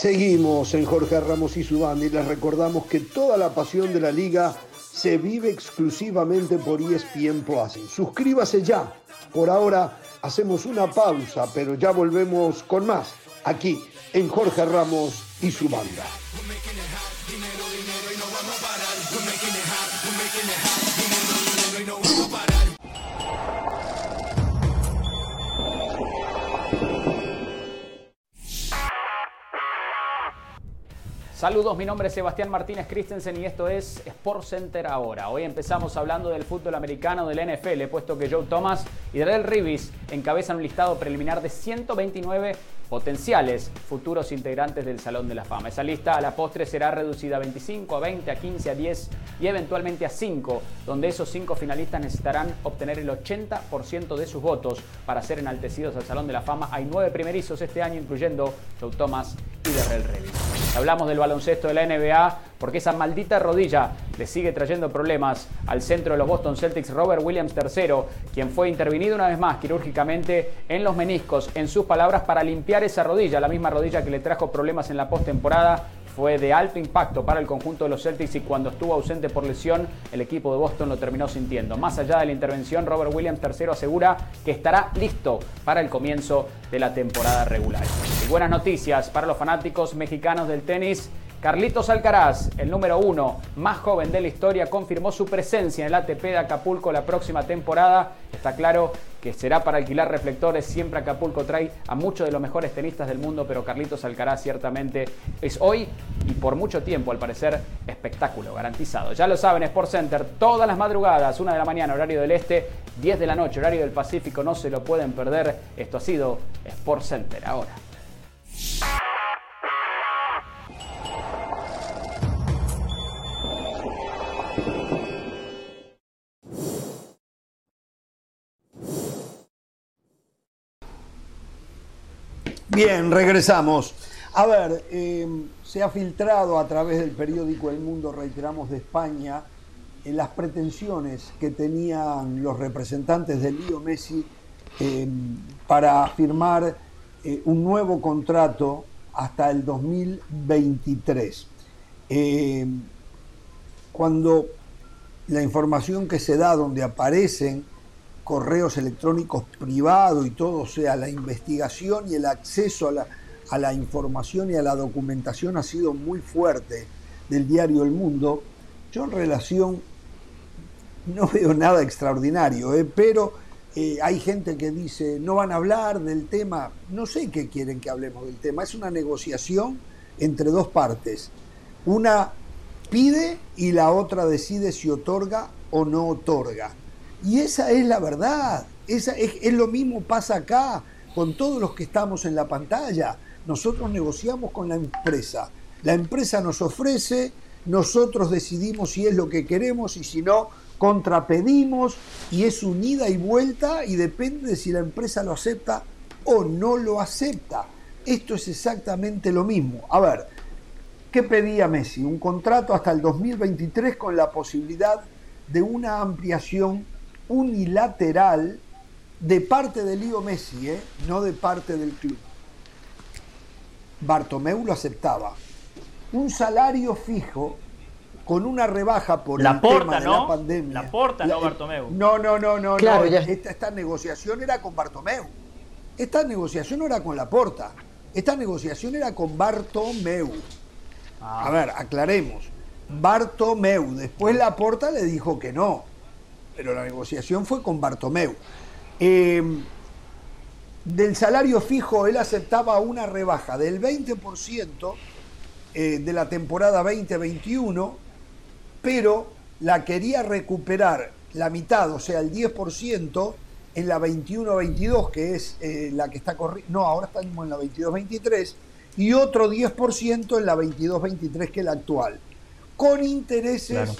Seguimos en Jorge Ramos y su banda y les recordamos que toda la pasión de la liga se vive exclusivamente por ESPN Plus. Suscríbase ya. Por ahora hacemos una pausa, pero ya volvemos con más aquí en Jorge Ramos y su banda. Saludos, mi nombre es Sebastián Martínez Christensen y esto es Sport Center ahora. Hoy empezamos hablando del fútbol americano del NFL, puesto que Joe Thomas y Darrell Reeves encabezan un listado preliminar de 129 potenciales futuros integrantes del Salón de la Fama. Esa lista a la postre será reducida a 25, a 20, a 15, a 10 y eventualmente a 5, donde esos 5 finalistas necesitarán obtener el 80% de sus votos para ser enaltecidos al Salón de la Fama. Hay 9 primerizos este año, incluyendo Joe Thomas y Darrell Reeves. Hablamos del baloncesto de la NBA porque esa maldita rodilla le sigue trayendo problemas al centro de los Boston Celtics, Robert Williams III, quien fue intervenido una vez más quirúrgicamente en los meniscos, en sus palabras, para limpiar esa rodilla, la misma rodilla que le trajo problemas en la postemporada. Fue de alto impacto para el conjunto de los Celtics y cuando estuvo ausente por lesión, el equipo de Boston lo terminó sintiendo. Más allá de la intervención, Robert Williams III asegura que estará listo para el comienzo de la temporada regular. Y buenas noticias para los fanáticos mexicanos del tenis. Carlitos Alcaraz, el número uno más joven de la historia, confirmó su presencia en el ATP de Acapulco la próxima temporada. Está claro que será para alquilar reflectores. Siempre Acapulco trae a muchos de los mejores tenistas del mundo, pero Carlitos Alcaraz ciertamente es hoy y por mucho tiempo, al parecer, espectáculo garantizado. Ya lo saben, Sport Center, todas las madrugadas, una de la mañana, horario del este, 10 de la noche, horario del Pacífico, no se lo pueden perder. Esto ha sido Sport Center ahora. Bien, regresamos. A ver, eh, se ha filtrado a través del periódico El Mundo, reiteramos, de España, en las pretensiones que tenían los representantes de Lío Messi eh, para firmar eh, un nuevo contrato hasta el 2023. Eh, cuando la información que se da, donde aparecen correos electrónicos privados y todo, o sea, la investigación y el acceso a la, a la información y a la documentación ha sido muy fuerte del diario El Mundo, yo en relación no veo nada extraordinario, ¿eh? pero eh, hay gente que dice, no van a hablar del tema, no sé qué quieren que hablemos del tema, es una negociación entre dos partes. Una pide y la otra decide si otorga o no otorga. Y esa es la verdad, esa es, lo mismo pasa acá con todos los que estamos en la pantalla. Nosotros negociamos con la empresa. La empresa nos ofrece, nosotros decidimos si es lo que queremos y si no, contrapedimos y es unida y vuelta y depende de si la empresa lo acepta o no lo acepta. Esto es exactamente lo mismo. A ver, ¿qué pedía Messi? Un contrato hasta el 2023 con la posibilidad de una ampliación unilateral de parte de Lío Messi, ¿eh? no de parte del club. Bartomeu lo aceptaba. Un salario fijo con una rebaja por la el porta, tema de ¿no? la pandemia. La porta, no La- Bartomeu. No, no, no, no, Claro, no. ya- Esta, esta negociación era con Bartomeu. Esta negociación no era con la porta. Esta negociación era con Bartomeu. Ah. A ver, aclaremos. Bartomeu. Después la porta le dijo que no. Pero la negociación fue con Bartomeu. Eh, del salario fijo, él aceptaba una rebaja del 20% eh, de la temporada 2021, pero la quería recuperar la mitad, o sea, el 10% en la 21-22, que es eh, la que está corriendo, no, ahora estamos en la 22-23, y otro 10% en la 22-23, que es la actual, con intereses.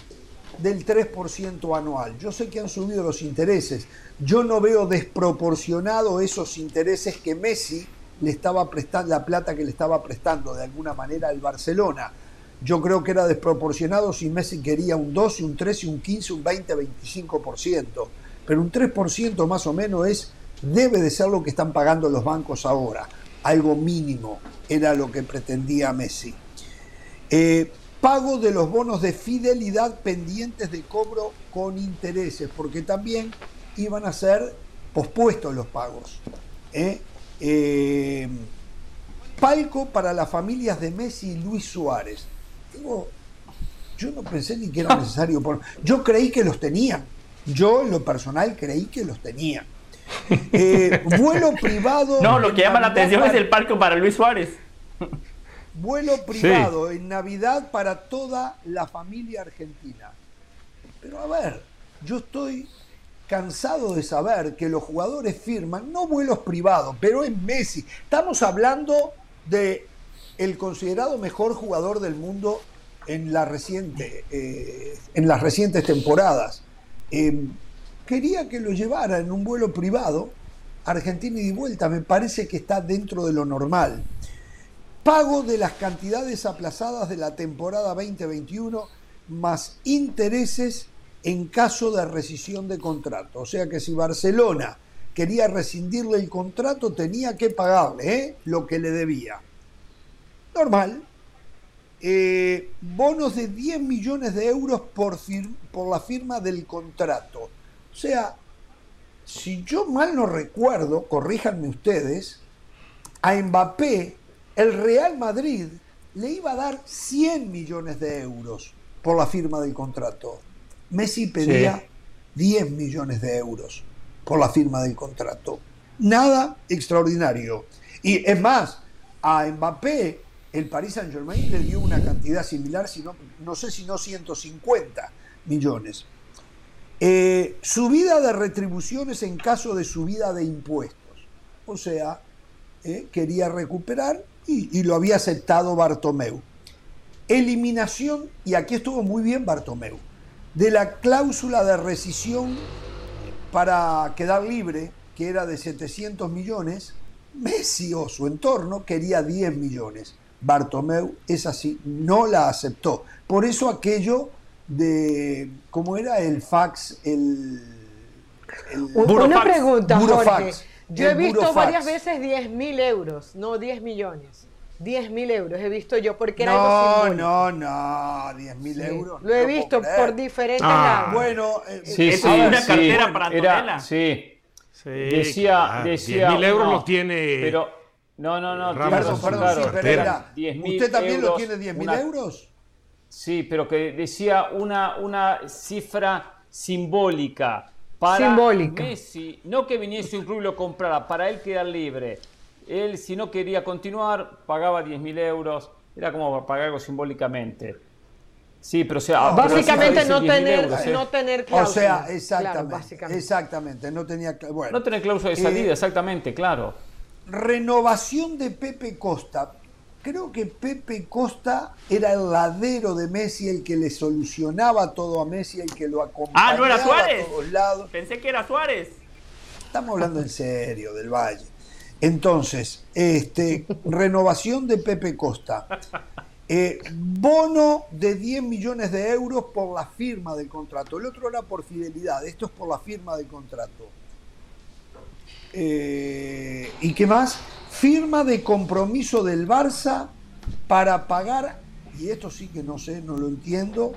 Del 3% anual. Yo sé que han subido los intereses, yo no veo desproporcionado esos intereses que Messi le estaba prestando, la plata que le estaba prestando de alguna manera al Barcelona. Yo creo que era desproporcionado si Messi quería un 12, un 13, un 15, un 20, 25%. Pero un 3% más o menos es, debe de ser lo que están pagando los bancos ahora. Algo mínimo era lo que pretendía Messi. Eh, pago de los bonos de fidelidad pendientes de cobro con intereses, porque también iban a ser pospuestos los pagos. ¿eh? Eh, palco para las familias de Messi y Luis Suárez. Digo, yo no pensé ni que era necesario. Por... Yo creí que los tenían. Yo, en lo personal, creí que los tenían. Eh, vuelo privado. No, lo que llama la atención es el palco para Luis Suárez. Vuelo privado en Navidad para toda la familia argentina. Pero a ver, yo estoy cansado de saber que los jugadores firman, no vuelos privados, pero es Messi. Estamos hablando de el considerado mejor jugador del mundo en, la reciente, eh, en las recientes temporadas. Eh, quería que lo llevara en un vuelo privado, Argentina y de vuelta, me parece que está dentro de lo normal. Pago de las cantidades aplazadas de la temporada 2021 más intereses en caso de rescisión de contrato. O sea que si Barcelona quería rescindirle el contrato, tenía que pagarle ¿eh? lo que le debía. Normal. Eh, bonos de 10 millones de euros por, por la firma del contrato. O sea, si yo mal no recuerdo, corríjanme ustedes, a Mbappé el Real Madrid le iba a dar 100 millones de euros por la firma del contrato. Messi pedía 10 millones de euros por la firma del contrato. Nada extraordinario. Y es más, a Mbappé el Paris Saint Germain le dio una cantidad similar, si no, no sé si no 150 millones. Eh, subida de retribuciones en caso de subida de impuestos. O sea, eh, quería recuperar y, y, lo había aceptado Bartomeu. Eliminación, y aquí estuvo muy bien Bartomeu, de la cláusula de rescisión para quedar libre, que era de 700 millones, Messi o su entorno quería 10 millones. Bartomeu es así, no la aceptó. Por eso aquello de, ¿cómo era el fax? El, el Una pregunta, Jorge. Yo he visto varias veces 10 mil euros, no 10 millones. 10 mil euros he visto yo porque era no, algo No, no, 10 mil sí. euros. Lo he visto por diferentes ah. lados. Bueno, eh, sí, es sí, una cartera para Antonella. Sí. sí. Decía, decía 10 mil euros no, lo tiene. Pero no, no, no. Perdón, perdón, claro, sí, pero era, ¿Usted también euros, lo tiene 10 mil euros? Sí, pero que decía una, una cifra simbólica para simbólica. Messi, no que viniese un club y lo comprara, para él quedar libre. Él, si no quería continuar, pagaba 10 mil euros. Era como pagar algo simbólicamente. Sí, pero o sea... Básicamente no tener, euros, ¿eh? no tener cláusula. O sea, exactamente. Claro, exactamente, no tenía... Bueno, no tener cláusula de salida, eh, exactamente, claro. Renovación de Pepe Costa. Creo que Pepe Costa era el ladero de Messi, el que le solucionaba todo a Messi, el que lo acompañaba ah, ¿no era Suárez? a todos lados. Pensé que era Suárez. Estamos hablando en serio del Valle. Entonces, este, renovación de Pepe Costa. Eh, bono de 10 millones de euros por la firma del contrato. El otro era por fidelidad, esto es por la firma del contrato. Eh, ¿Y qué más? Firma de compromiso del Barça para pagar, y esto sí que no sé, no lo entiendo,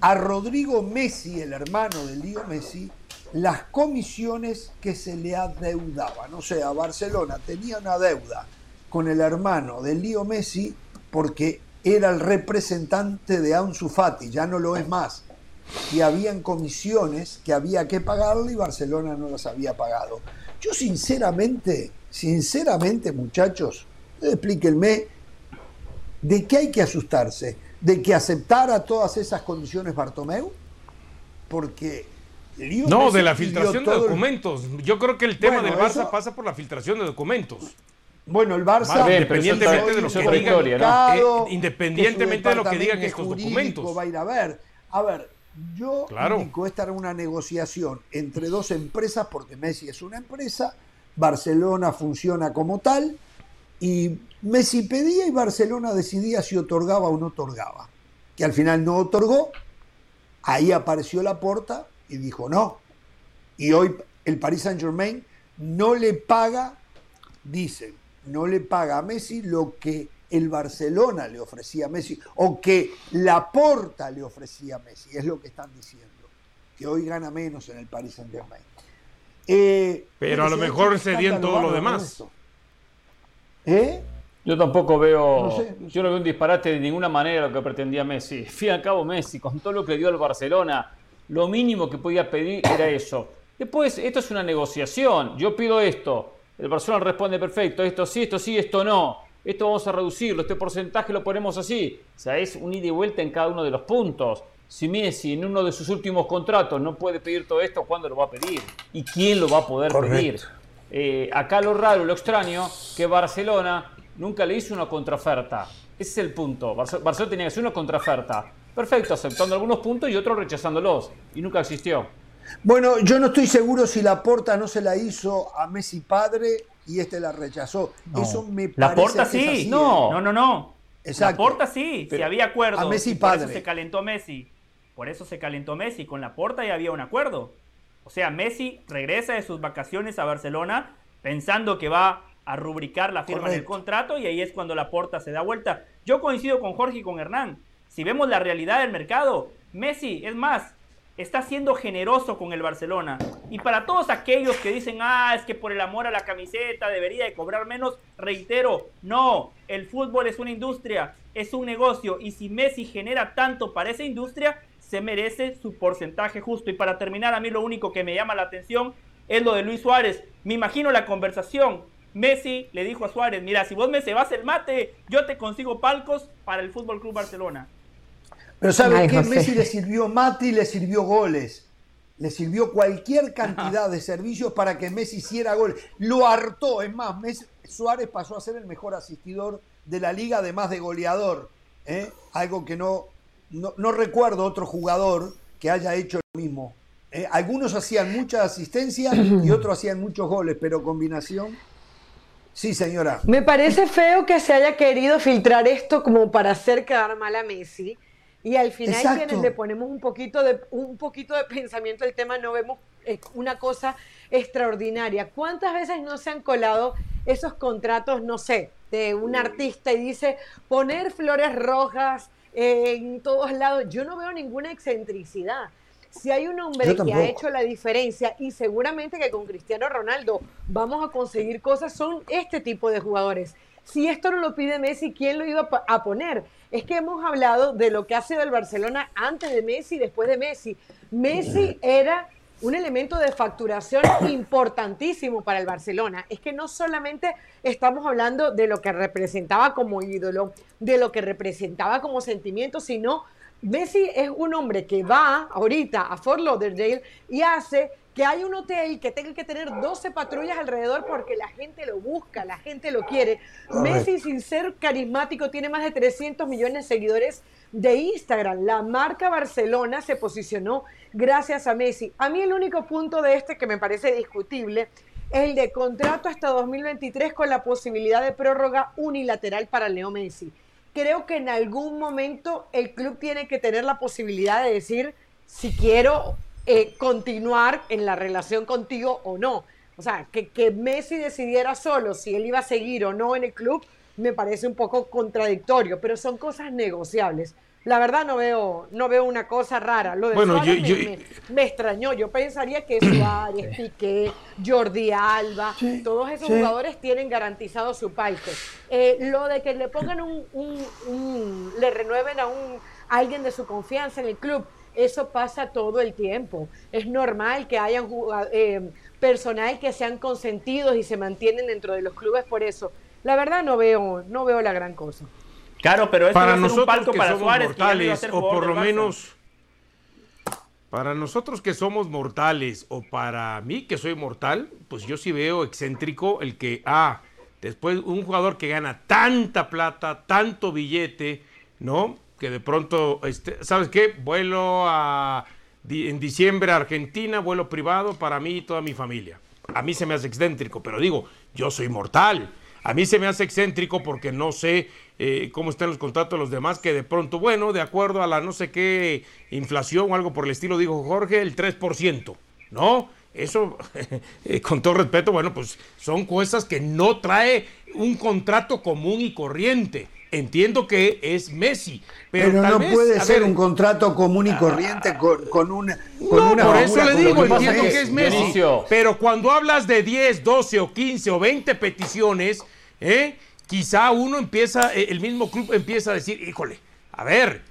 a Rodrigo Messi, el hermano de Lío Messi, las comisiones que se le adeudaban. O sea, Barcelona tenía una deuda con el hermano de Lío Messi porque era el representante de Ansu Fati, ya no lo es más. Y habían comisiones que había que pagarle y Barcelona no las había pagado. Yo sinceramente, sinceramente muchachos, explíquenme, ¿de qué hay que asustarse? ¿De que aceptara todas esas condiciones Bartomeu? Porque Lío no, Messi de la filtración de documentos. El... Yo creo que el tema bueno, del Barça eso... pasa por la filtración de documentos. Bueno, el Barça, ver, independientemente de lo que digan, eh, independientemente de lo que digan estos documentos. Va a ir a ver. A ver, yo claro. indico esta era una negociación entre dos empresas, porque Messi es una empresa, Barcelona funciona como tal, y Messi pedía y Barcelona decidía si otorgaba o no otorgaba. Que al final no otorgó, ahí apareció la porta y dijo no. Y hoy el Paris Saint Germain no le paga, dicen, no le paga a Messi lo que el Barcelona le ofrecía a Messi o que la Porta le ofrecía a Messi, es lo que están diciendo, que hoy gana menos en el Paris Saint Germain. Eh, pero a lo mejor serían todo lo demás. ¿Eh? Yo tampoco veo, no sé, yo no veo un disparate de ninguna manera lo que pretendía Messi. Fin al cabo Messi, con todo lo que le dio al Barcelona, lo mínimo que podía pedir era eso. Después, esto es una negociación. Yo pido esto. El Barcelona responde perfecto. Esto sí, esto sí, esto no. Esto vamos a reducirlo. Este porcentaje lo ponemos así. O sea, es un ida y vuelta en cada uno de los puntos. Si Messi en uno de sus últimos contratos no puede pedir todo esto, ¿cuándo lo va a pedir? ¿Y quién lo va a poder Correcto. pedir? Eh, acá lo raro, lo extraño, que Barcelona nunca le hizo una contraoferta. Ese es el punto. Barcelona tenía que hacer una contraoferta. Perfecto, aceptando algunos puntos y otros rechazándolos. Y nunca existió. Bueno, yo no estoy seguro si la porta no se la hizo a Messi padre y este la rechazó. No. Eso me la parece porta sí. Así, no. no, no, no. Exacto. La porta sí. Pero si había acuerdo. A Messi por padre. eso se calentó Messi. Por eso se calentó Messi. Con la porta ya había un acuerdo. O sea, Messi regresa de sus vacaciones a Barcelona pensando que va a rubricar la firma Correcto. del contrato y ahí es cuando la porta se da vuelta. Yo coincido con Jorge y con Hernán. Si vemos la realidad del mercado, Messi, es más, está siendo generoso con el Barcelona. Y para todos aquellos que dicen, ah, es que por el amor a la camiseta debería de cobrar menos, reitero, no, el fútbol es una industria, es un negocio, y si Messi genera tanto para esa industria, se merece su porcentaje justo. Y para terminar, a mí lo único que me llama la atención es lo de Luis Suárez. Me imagino la conversación. Messi le dijo a Suárez, mira, si vos me vas el mate, yo te consigo palcos para el Fútbol Club Barcelona. Pero ¿sabes qué? Messi le sirvió mate y le sirvió goles. Le sirvió cualquier cantidad de servicios para que Messi hiciera goles. Lo hartó. Es más, Messi, Suárez pasó a ser el mejor asistidor de la liga, además de goleador. ¿eh? Algo que no, no, recuerdo otro jugador que haya hecho lo mismo. ¿eh? Algunos hacían mucha asistencia y otros hacían muchos goles, pero combinación. Sí, señora. Me parece feo que se haya querido filtrar esto como para hacer quedar mal a Messi. Y al final quienes le ponemos un poquito de un poquito de pensamiento al tema no vemos eh, una cosa extraordinaria. ¿Cuántas veces no se han colado esos contratos, no sé, de un artista y dice poner flores rojas en todos lados? Yo no veo ninguna excentricidad. Si hay un hombre que ha hecho la diferencia y seguramente que con Cristiano Ronaldo vamos a conseguir cosas, son este tipo de jugadores. Si esto no lo pide Messi, ¿quién lo iba a poner? es que hemos hablado de lo que ha sido el Barcelona antes de Messi y después de Messi. Messi era un elemento de facturación importantísimo para el Barcelona. Es que no solamente estamos hablando de lo que representaba como ídolo, de lo que representaba como sentimiento, sino Messi es un hombre que va ahorita a Fort Lauderdale y hace que hay un hotel que tenga que tener 12 patrullas alrededor porque la gente lo busca, la gente lo quiere. Messi, sin ser carismático, tiene más de 300 millones de seguidores de Instagram. La marca Barcelona se posicionó gracias a Messi. A mí el único punto de este que me parece discutible es el de contrato hasta 2023 con la posibilidad de prórroga unilateral para Leo Messi. Creo que en algún momento el club tiene que tener la posibilidad de decir si quiero eh, continuar en la relación contigo o no. O sea, que, que Messi decidiera solo si él iba a seguir o no en el club, me parece un poco contradictorio, pero son cosas negociables. La verdad no veo, no veo una cosa rara. Lo de bueno, me, extrañó. Yo pensaría que Suárez, Piqué, Jordi Alba, todos esos jugadores tienen garantizado su palco. Eh, lo de que le pongan un, un, le renueven a un alguien de su confianza en el club, eso pasa todo el tiempo. Es normal que hayan eh, personal que sean consentidos y se mantienen dentro de los clubes por eso. La verdad no veo, no veo la gran cosa. Claro, pero para nosotros un palco que para somos Suárez, mortales, o por lo menos para nosotros que somos mortales, o para mí que soy mortal, pues yo sí veo excéntrico el que, ah, después un jugador que gana tanta plata, tanto billete, ¿no? Que de pronto, este, ¿sabes qué? Vuelo a, en diciembre a Argentina, vuelo privado para mí y toda mi familia. A mí se me hace excéntrico, pero digo, yo soy mortal. A mí se me hace excéntrico porque no sé eh, cómo están los contratos de los demás, que de pronto, bueno, de acuerdo a la no sé qué inflación o algo por el estilo, dijo Jorge, el 3%, ¿no? Eso, eh, con todo respeto, bueno, pues son cosas que no trae un contrato común y corriente. Entiendo que es Messi, pero, no puede ser un contrato común y ah, corriente con, una. Con por eso le digo, entiendo que es Messi. Pero cuando hablas de 10, 12 o 15 o 20 peticiones, ¿eh? quizá uno empieza, eh, el mismo club empieza a decir, híjole, a ver,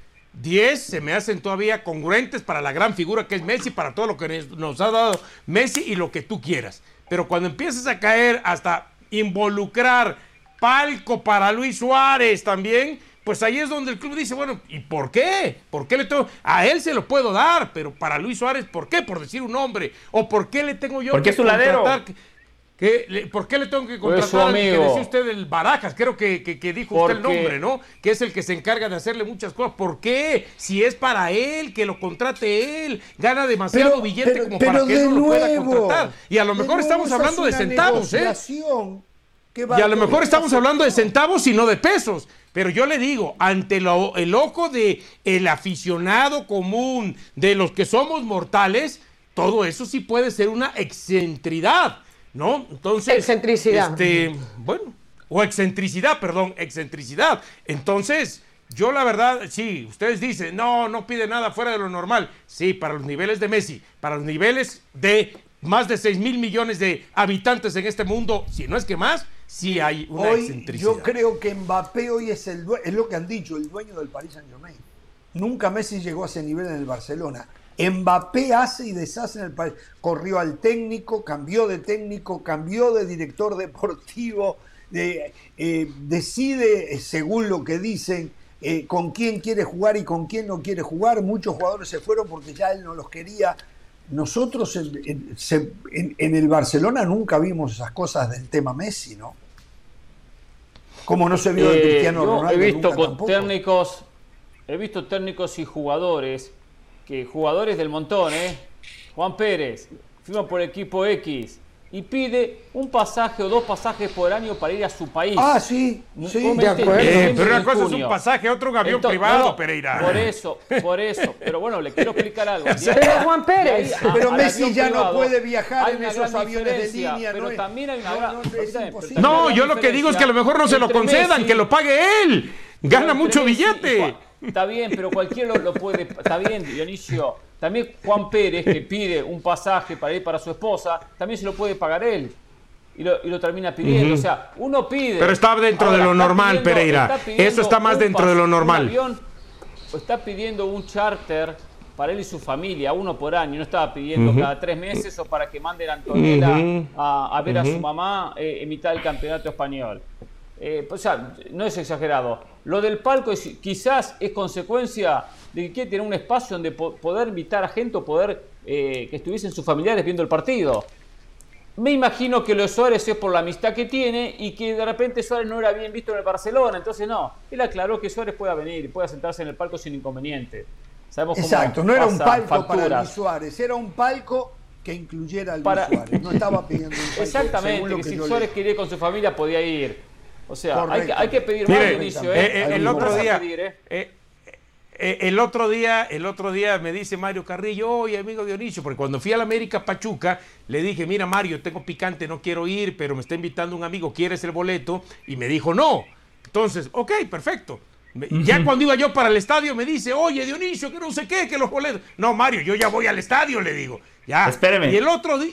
10 se me hacen todavía congruentes para la gran figura que es Messi, para todo lo que nos ha dado Messi y lo que tú quieras. Pero cuando empiezas a caer hasta involucrar palco para Luis Suárez también, pues ahí es donde el club dice, bueno, ¿y por qué? ¿Por qué le tengo? A él se lo puedo dar, pero para Luis Suárez, ¿por qué? Por decir un nombre. ¿O por qué le tengo yo Porque que es su ladero. ¿Por qué le tengo que pues contratar al que decía usted el Barajas? Creo que, dijo usted el nombre, ¿no? Que es el que se encarga de hacerle muchas cosas. ¿Por qué? Si es para él, que lo contrate él. Gana demasiado billete como para que él no lo pueda contratar. Y a lo mejor estamos hablando de centavos, ¿eh? Y a lo mejor estamos hablando de centavos y no de pesos. Pero yo le digo, ante el ojo de el aficionado común, de los que somos mortales, todo eso sí puede ser una excentridad, ¿no? Entonces. Excentricidad. Este, bueno, o excentricidad, perdón, excentricidad. Entonces, yo la verdad, sí, ustedes dicen, no, no pide nada fuera de lo normal. Sí, para los niveles de Messi, para los niveles de más de 6 mil millones de habitantes en este mundo, si no es que más, sí hay una hoy, Yo creo que Mbappé hoy es, el, es lo que han dicho, el dueño del Paris Saint Germain. Nunca Messi llegó a ese nivel en el Barcelona. Mbappé hace y deshace en el país. Corrió al técnico, cambió de técnico, cambió de director deportivo, de, eh, decide, eh, según lo que dicen, eh, con quién quiere jugar y con quién no quiere jugar. Muchos jugadores se fueron porque ya él no los quería. Nosotros en, en- se- en- en el Barcelona nunca vimos esas cosas del tema Messi, ¿no? Como no se vio Eh, Cristiano yo Ronaldo. he visto con tampoco. técnicos, he visto técnicos y jugadores, que jugadores del montón, ¿eh? Juan Pérez, firma por el equipo X y pide un pasaje o dos pasajes por año para ir a su país. Ah, sí, sí, de acuerdo. Eh, pero una cosa es un pasaje, otro un avión Entonces, privado, no, no, Pereira. Por eso, por eso. Pero bueno, le quiero explicar algo. Pero Juan Pérez. a- Pero Messi ya no puede viajar en esos aviones de línea, Pero no también hay una no, gran no, es pero también imposible. hay No, una yo lo que digo es que a lo mejor no se lo concedan, Messi- que lo pague él. Gana mucho Messi billete. Juan- Está bien, pero cualquiera lo, lo puede. Está bien, Dionisio. También Juan Pérez, que pide un pasaje para ir para su esposa, también se lo puede pagar él. Y lo, y lo termina pidiendo. O sea, uno pide. Pero está dentro de lo normal, Pereira. está Eso está más dentro de lo pas- un normal. avión, está pidiendo un charter para él y su familia, uno por año. No estaba pidiendo cada tres meses o para que manden a Antonella a, a ver a su mamá eh, en mitad del campeonato español. Eh, o sea, no es exagerado. Lo del palco es, quizás es consecuencia de que quiere tener un espacio donde po- poder invitar a gente o poder eh, que estuviesen sus familiares viendo el partido. Me imagino que lo de Suárez es por la amistad que tiene y que de repente Suárez no era bien visto en el Barcelona. Entonces, no. Él aclaró que Suárez pueda venir y pueda sentarse en el palco sin inconveniente. Sabemos cómo Exacto, no era un palco para. Luis Suárez, era un palco que incluyera a Luis Para- Suárez. No estaba pidiendo un palco. Exactamente, según lo que, que si Suárez quería ir con su familia podía ir. O sea, hay que, Correcto. hay que pedir Mire, más, Dionisio, eh, ¿eh? eh, el otro día, pedir, ¿eh? Eh, el otro día, el otro día me dice Mario Carrillo, oye amigo Dionisio, porque cuando fui a la América Pachuca, le dije, mira Mario, tengo picante, no quiero ir, pero me está invitando un amigo, ¿quieres el boleto? Y me dijo, no. Entonces, ok, perfecto. Ya cuando iba yo para el estadio me dice, oye Dionisio, que no sé qué, que los boletos. No, Mario, yo ya voy al estadio, le digo. Ya. Espéreme. Y el otro día.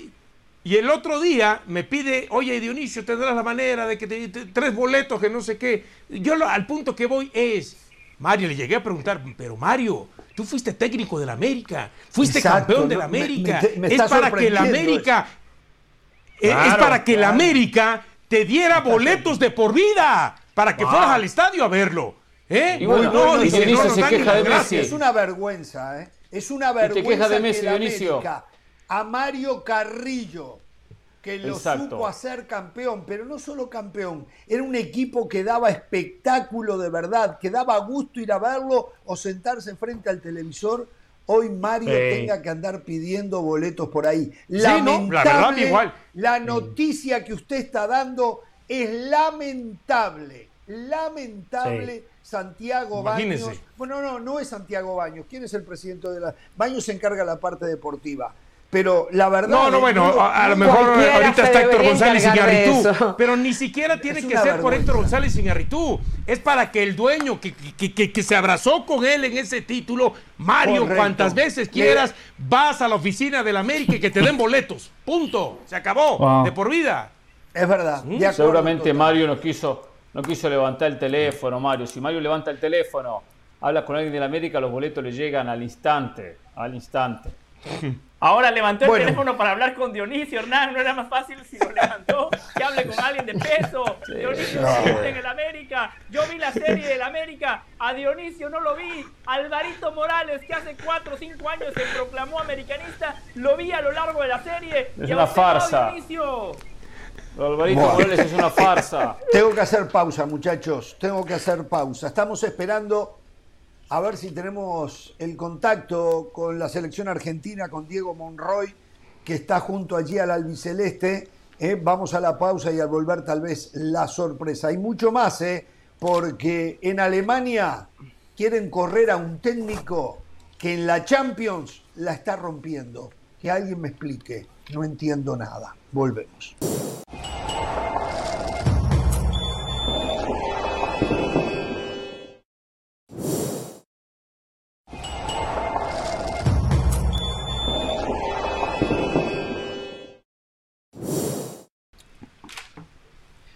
Y el otro día me pide, oye Dionisio, tendrás la manera de que te, te- tres boletos, que no sé qué. Yo lo- al punto que voy es, Mario, le llegué a preguntar, pero Mario, tú fuiste técnico de la América, fuiste Exacto, campeón de la América. me- me es para que la América, eh, es Claro, para que la claro. América te diera boletos de por vida, para que fueras al estadio a verlo. ¿Eh? Y bueno, no, dice, no se queja de. Messi. Es una vergüenza, ¿eh? Es una vergüenza quejas de que Messi, la Dionisio. América, a Mario Carrillo, que lo Exacto. supo hacer campeón, pero no solo campeón, era un equipo que daba espectáculo de verdad, que daba gusto ir a verlo o sentarse frente al televisor. Hoy Mario Sí. tenga que andar pidiendo boletos por ahí. no, la verdad, Lamentable, igual. La noticia que usted está dando es lamentable, lamentable. Santiago. Baños. Bueno, no, no es Santiago Baños. ¿Quién es el presidente de la Baños se encarga de la parte deportiva. Pero la verdad. No, no, bueno, digo, a, a lo mejor ahorita está Héctor González eso. pero ni siquiera tiene Es que ser por. Héctor González Iñárritu. Es para que el dueño que, que, que- que se abrazó con él en ese título, Mario, Correcto. cuantas veces quieras, vas a la oficina de la América y que te den boletos. Punto. Se acabó. Wow. De por vida. Es verdad. Seguramente. Mario no quiso, no quiso levantar el teléfono, Mario. Si Mario levanta el teléfono, habla con alguien de la América, los boletos le llegan al instante, al instante. Ahora levantó Bueno. el teléfono para hablar con Dionisio Hernán. ¿No era más fácil si lo levantó? Que hable con alguien de peso. Dionisio no. en el América. Yo vi la serie del América. A Dionisio no lo vi. Alvarito Morales, que hace 4 o 5 años se proclamó americanista, lo vi a lo largo de la serie. Es Y una farsa. Dionisio. Alvarito Buah. Morales es una farsa. Tengo que hacer pausa, muchachos. Tengo que hacer pausa. Estamos esperando a ver si tenemos el contacto con la selección argentina, con Diego Monroy, que está junto allí al albiceleste. Eh, vamos a la pausa y al volver tal vez la sorpresa. Hay mucho más, eh, porque en Alemania quieren correr a un técnico que en la Champions la está rompiendo. Que alguien me explique. No entiendo nada. Volvemos.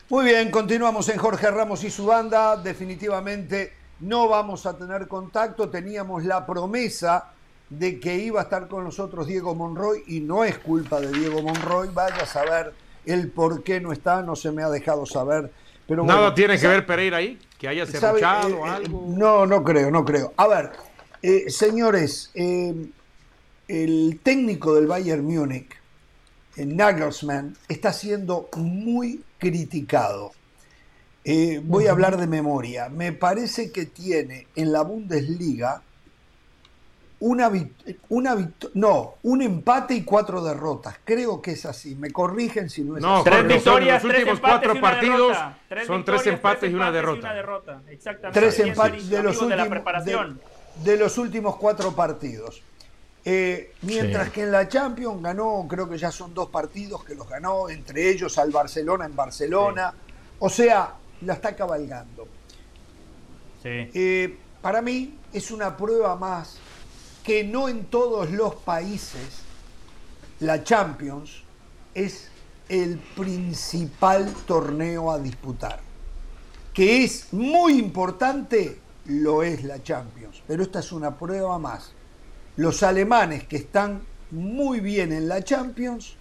Muy bien, continuamos en Jorge Ramos y su banda. Definitivamente no vamos a tener contacto. Teníamos la promesa de que iba a estar con nosotros Diego Monroy y no es culpa de Diego Monroy, vaya a saber el por qué no está, no se me ha dejado saber. Pero Nada bueno, tiene que ver Pereira ahí, que haya cerruchado Eh, eh, algo. No, no creo, no creo. A ver, eh, señores, eh, el técnico del Bayern Múnich, Nagelsmann, está siendo muy criticado. Eh, voy a hablar de memoria. Me parece que tiene en la Bundesliga una, una no, un empate y cuatro derrotas. Creo que es así. Me corrigen si no es No, así. Tres son victorias, los tres últimos empates cuatro y una partidos derrota. Tres son tres empates y una derrota. Exactamente. tres empates los, últimos, de, de los últimos cuatro partidos. Eh, mientras Sí. que en la Champions ganó, creo que ya son dos partidos que los ganó, entre ellos al Barcelona en Barcelona. O sea, la está cabalgando. Sí. Eh, para mí es una prueba más que no en todos los países la Champions es el principal torneo a disputar. Que es muy importante, lo es la Champions, pero esta es una prueba más. Los alemanes que están muy bien en la Champions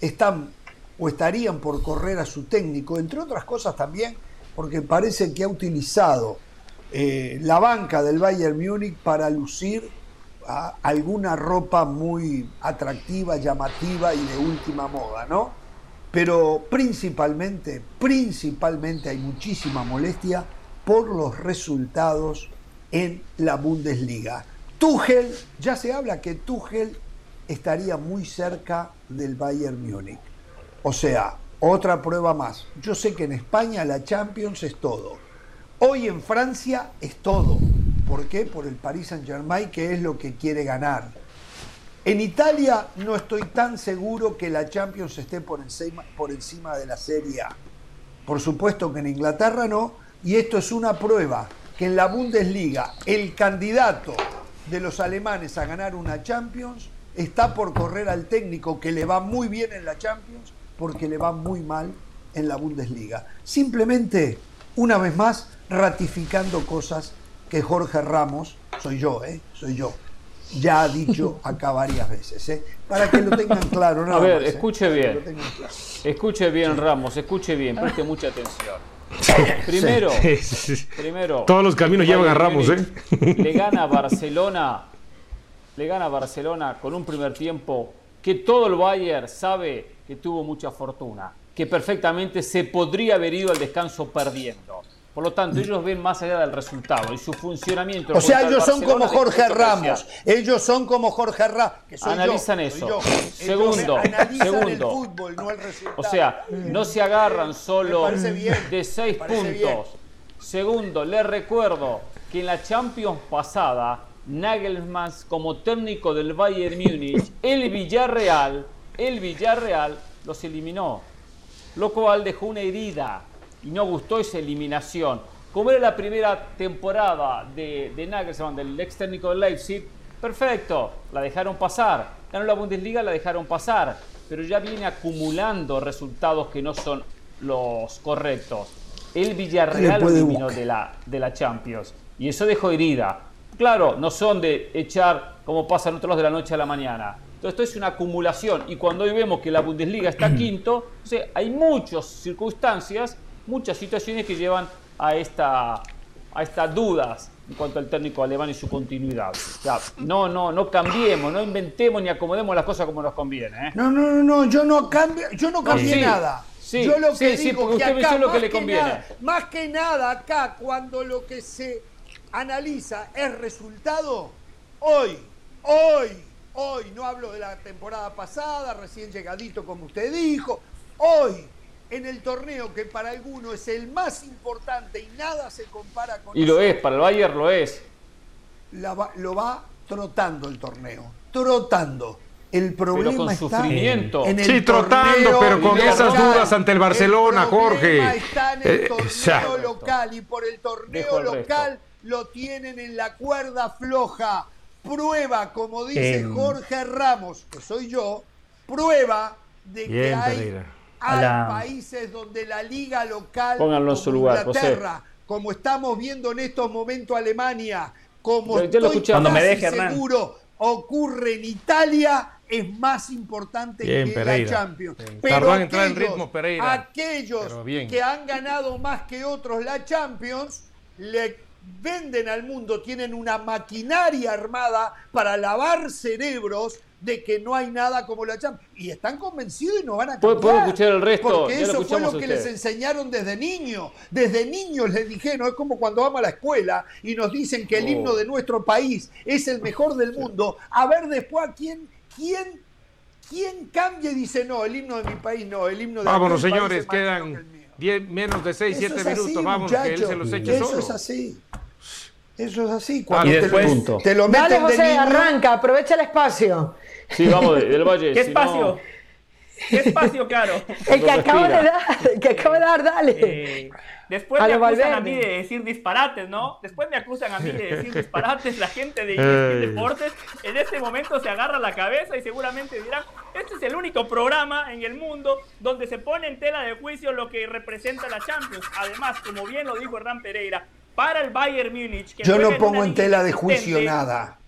están o estarían por correr a su técnico, entre otras cosas también, porque parece que ha utilizado eh, la banca del Bayern Múnich para lucir a- alguna ropa muy atractiva, llamativa y de última moda, ¿no? Pero principalmente, principalmente hay muchísima molestia por los resultados en la Bundesliga. Tuchel, ya se habla que Tuchel estaría muy cerca del Bayern Múnich. O sea, otra prueba más. Yo sé que en España la Champions es todo. Hoy en Francia es todo. ¿Por qué? Por el Paris Saint-Germain, que es lo que quiere ganar. En Italia no estoy tan seguro que la Champions esté por encima, por encima de la Serie A. Por supuesto que en Inglaterra no, y esto es una prueba que en la Bundesliga el candidato de los alemanes a ganar una Champions está por correr al técnico que le va muy bien en la Champions porque le va muy mal en la Bundesliga. Simplemente, una vez más, ratificando cosas que Jorge Ramos, soy yo, ¿eh? Soy yo, ya ha dicho acá varias veces, ¿eh? Para que lo tengan claro. A nada ver, más, ¿eh? escuche bien. lo tengan claro. Escuche bien, Ramos, escuche bien, preste mucha atención. Primero, Sí, sí, sí. primero. Todos los caminos llevan a Ramos, ¿eh? Le gana Barcelona, le gana a Barcelona con un primer tiempo que todo el Bayern sabe que tuvo mucha fortuna, que perfectamente se podría haber ido al descanso perdiendo. Por lo tanto, ellos ven más allá del resultado y su funcionamiento. O sea, el ellos son Barcelona como Jorge Ramos. Ellos son como Jorge Ramos. Yo, Analizan soy eso. yo. Segundo, analizan el segundo. fútbol, no el resultado. O sea, no se agarran solo de seis puntos. bien. Segundo, les recuerdo que en la Champions pasada, Nagelsmann como técnico del Bayern Múnich, el Villarreal, el Villarreal los eliminó. Lo cual dejó una herida y no gustó esa eliminación. Como era la primera temporada de, de Nagelsmann, del ex técnico del Leipzig, perfecto, la dejaron pasar. Ganó la Bundesliga, la dejaron pasar. Pero ya viene acumulando resultados que no son los correctos. El Villarreal eliminó de la, de la Champions. Y eso dejó herida. Claro, no son de echar como pasa en otros de la noche a la mañana. Entonces, esto es una acumulación. Y cuando hoy vemos que la Bundesliga está quinto, o sea, hay muchas circunstancias, muchas situaciones que llevan a, esta, a estas dudas en cuanto al técnico alemán y su continuidad. O sea, no, no, no cambiemos, no inventemos ni acomodemos las cosas como nos conviene. ¿eh? No, no, no, no, yo no cambio, yo no cambié sí, nada. sí, yo lo que sí, digo porque que usted acá pensó lo que le conviene. nada- más que nada acá, cuando lo que se analiza es resultado, hoy, hoy, hoy, no hablo de la temporada pasada, recién llegadito como usted dijo, hoy, en el torneo que para algunos es el más importante y nada se compara con Y lo es, para el Bayern lo es. la va- lo va trotando el torneo, trotando. El problema con está sufrimiento. en el Sí, trotando, torneo pero con esas local. dudas ante el Barcelona, Jorge. está en Eh, el torneo exacto. local y por el torneo el resto. local lo tienen en la cuerda floja. Prueba, como dice. Jorge Ramos, que soy yo, prueba de que hay, Pereira. Hay A la- países donde la liga local, Pónganlo en como su lugar, José. Inglaterra, como estamos viendo en estos momentos Alemania, como ya lo estoy. Cuando me deje, Hernán. seguro, ocurre en Italia es más importante Bien, que Pereira. la Champions. Bien. Pero Tardó en entrar en aquellos- ritmo, Pereira. aquellos que han ganado más que otros la Champions le venden al mundo, tienen una maquinaria armada para lavar cerebros de que no hay nada como la Champions. Y están convencidos y no van a ¿Puedo- cambiar. puedo escuchar el resto? Porque lo eso fue lo que les enseñaron desde niños. Desde niños les dijeron, es como cuando vamos a la escuela y nos dicen que el Oh. himno de nuestro país es el mejor del mundo. A ver después a quién, quién, quién cambia y dice, no, el himno de mi país no, el himno de Vámonos, aquel país señores, es que el quedan mío". diez- menos de 6, Eso 7 es así, minutos. Vámonos, que él se los eche Eso solo. es así. Eso es así. Ah, Cuando y te, después- lo- te lo meten Dale, de José, niño, arranca, aprovecha el espacio. Sí, vamos, de- del Valle. ¿Qué espacio? ¿Qué espacio, Caro? El que acaba de dar, el que acaba de dar, dale. Eh, después A me acusan a mí de decir disparates, ¿no? Después me acusan a mí de decir disparates la gente de Deportes. En este momento se agarra la cabeza y seguramente dirán, este es el único programa en el mundo donde se pone en tela de juicio lo que representa la Champions. Además, como bien lo dijo Hernán Pereira, para el Bayern Múnich... que yo no pongo en tela de juicio nada.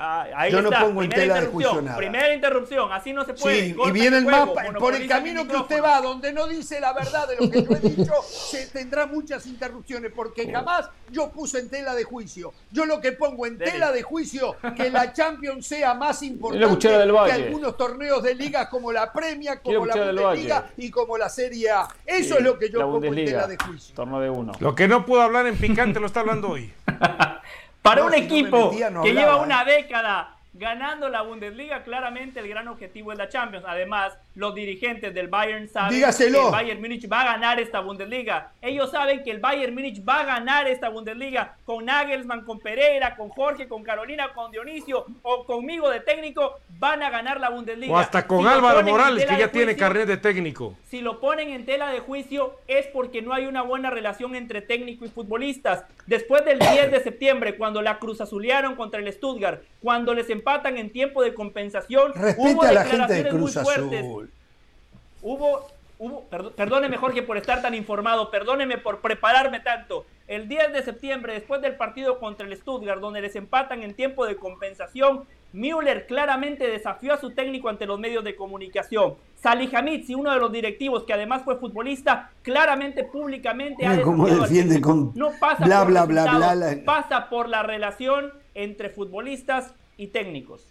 Ah, ahí Yo no pongo en primera tela de interrupción, juicio nada. Primera interrupción, así no se puede. Sí, y vienen el más juego, pa- por el camino que usted va, donde no dice la verdad de lo que yo he dicho, se tendrá muchas interrupciones, porque jamás yo puse en tela de juicio. Yo lo que pongo en Dele. tela de juicio, que la Champions sea más importante del que algunos torneos de ligas como la Premia, como la Bundesliga y como la Serie A. Eso Sí, es lo que yo pongo en tela de juicio. Torneo de uno. Lo que no puedo hablar en picante lo está hablando hoy. Para No, un si equipo que lleva ¿eh? una década ganando la Bundesliga, claramente el gran objetivo es la Champions. Además, los dirigentes del Bayern saben Dígaselo. que el Bayern Múnich va a ganar esta Bundesliga. Ellos saben que el Bayern Múnich va a ganar esta Bundesliga con Nagelsmann, con Pereira, con Jorge, con Carolina, con Dionisio o conmigo de técnico, van a ganar la Bundesliga. O hasta con Si Álvaro Morales, que ya de tiene juicio, carnet de técnico. si lo ponen en tela de juicio es porque no hay una buena relación entre técnico y futbolistas. Después del 10 de septiembre, cuando la Cruz Azulearon contra el Stuttgart, cuando les empatan en tiempo de compensación, hubo Respete a la gente de declaraciones muy Cruz fuertes. Azul. Hubo, hubo, perd- perdóneme Jorge por estar tan informado, perdóneme por prepararme tanto. El 10 de septiembre, después del partido contra el Stuttgart, donde les empatan en tiempo de compensación, Müller claramente desafió a su técnico ante los medios de comunicación. Salihamidzic, uno de los directivos que además fue futbolista, claramente públicamente ha Mira cómo desafiado al defiende con no pasa bla, por bla, bla, bla, la- pasa por la relación entre futbolistas y técnicos.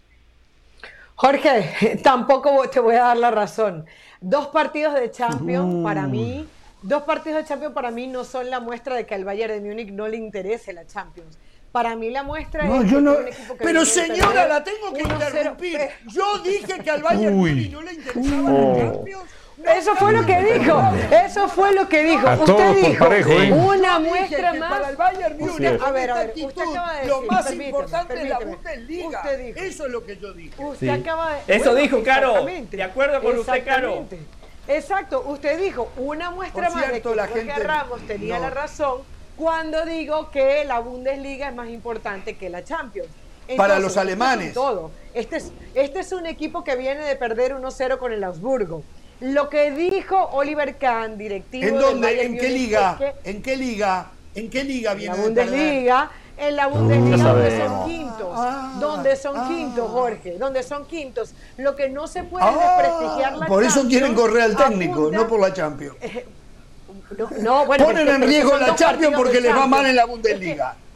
Jorge, tampoco te voy a dar la razón. Dos partidos de Champions para mí, dos partidos de Champions para mí no son la muestra de que al Bayern de Múnich no le interese la Champions. Para mí la muestra No, es yo que no. un equipo que Pero señora, la tengo que 1-0. interrumpir. Yo dije que al Bayern. Múnich no le interesaba la Champions. Eso fue lo que dijo, eso fue lo que dijo. A Usted todos por dijo parejo, ¿eh? una muestra más. Para el Bayern Múnich. A ver, a ver, usted actitud, acaba de lo decir, más permíteme, importante es la. Bundesliga. Usted dijo. Eso es lo que yo dije. Usted acaba de. Eso dijo Caro. De acuerdo con usted, Caro. Exacto, usted dijo una muestra más de que la Jorge gente- Ramos tenía no. la razón cuando digo que la Bundesliga es más importante que la Champions. Para los alemanes. Todo. Este es, este es un equipo que viene de perder 1-0 con el Augsburgo. Lo que dijo Oliver Kahn, directivo ¿En del dónde? Bayern ¿En qué liga? es que ¿En qué liga? ¿En qué liga en viene la de perder? Bundesliga, en la Bundesliga donde son quintos, Ah, donde son ah. quintos, Jorge, donde son quintos. Lo que no se puede Ah, desprestigiar la por eso Champions quieren correr al técnico, no por la Champions. no, no, bueno, Ponen en riesgo la Champions porque les va mal en la Champions. Es que- Bundesliga.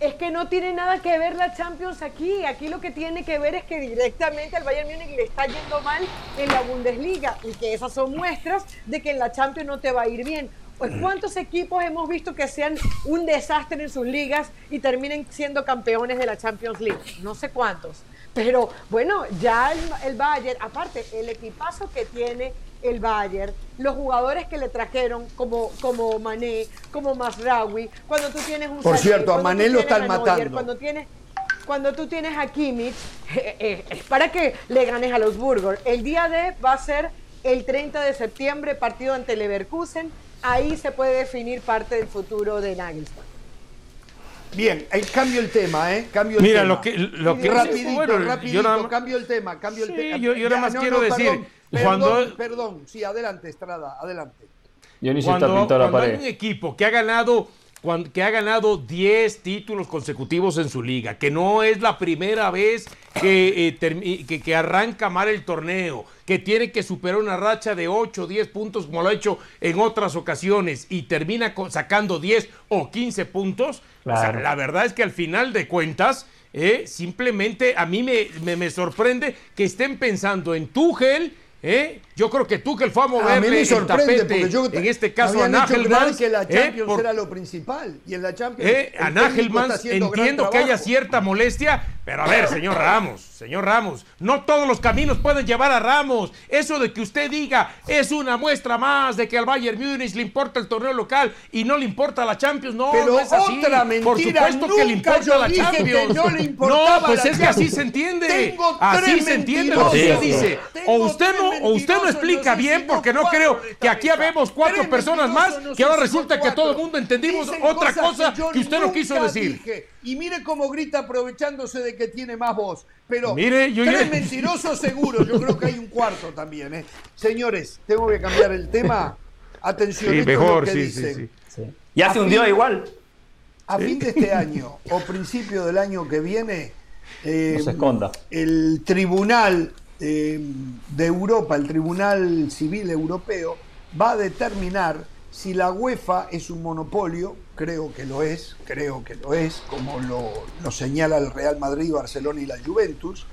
Es que no tiene nada que ver la Champions aquí. Aquí lo que tiene que ver es que directamente al Bayern Múnich le está yendo mal en la Bundesliga y que esas son muestras de que en la Champions no te va a ir bien. Pues ¿cuántos equipos hemos visto que sean un desastre en sus ligas y terminen siendo campeones de la Champions League? No sé cuántos. Pero bueno, ya el, el Bayern, aparte, el equipazo que tiene el Bayern, los jugadores que le trajeron como, como Mané, como Masraoui, cuando tú tienes un Por Sané, cierto, a Mané lo están matando. Cuando tienes, cuando tú tienes a Kimmich, eh, eh, es para que le ganes a los Burgos. El día de va a ser el 30 de septiembre, partido ante Leverkusen. Ahí se puede definir parte del futuro de Nagelsmann. Bien, eh, cambio el tema, ¿eh? Cambio el Mira, tema. lo que, lo que rapidito, bueno, rapidito, yo nada más- cambio el tema, cambio el tema. yo- yo nada más no, quiero no, decir, perdón, cuando- perdón, perdón, sí, adelante, Estrada, adelante. Dionisio está cuando, pintado a la cuando hay pared. un equipo que ha ganado que ha ganado 10 títulos consecutivos en su liga, que no es la primera vez que, eh, termi- que, que arranca mal el torneo, que tiene que superar una racha de 8 o 10 puntos como lo ha hecho en otras ocasiones y termina sacando 10 o 15 puntos, o sea, Claro. la verdad es que al final de cuentas, eh, simplemente a mí me, me- me sorprende que estén pensando en Tuchel. ¿Eh? Yo creo que Tuchel fue a A mí moverle me el sorprende tapete, porque yo en este caso a Nagelmans, que la ¿eh? Champions por- era lo principal y en la Champions eh, el a Nagelmans entiendo que haya cierta molestia, pero a ver, señor Ramos, señor Ramos, no todos los caminos pueden llevar a Ramos. Eso de que usted diga es una muestra más de que al Bayern Múnich le importa el torneo local y no le importa la Champions, no, Pero no es así. otra mentira, Por supuesto que le importa la Champions. no le importaba No, pues la es que así se entiende. Tengo así tres se entiende lo que mentirosos. usted dice. O usted no, o usted no mentirosos, explica bien porque no creo que aquí habemos cuatro personas más que ahora resulta que todo el mundo entendimos otra cosa que usted no quiso decir. Y mire cómo grita aprovechándose de que tiene más voz. Pero Mire, yo tres ya- mentirosos seguro. Yo creo que hay un cuarto también. ¿eh? Señores, tengo que cambiar el tema. Atención, Sí, esto es lo mejor, que sí, dicen. sí, sí. Ya se hundió fin- igual. A fin de este año o principio del año que viene, eh, No se esconda. el Tribunal eh, de Europa, el Tribunal Civil Europeo, va a determinar si la UEFA es un monopolio, creo que lo es, creo que lo es, como lo, lo señala el Real Madrid, Barcelona y la Juventus,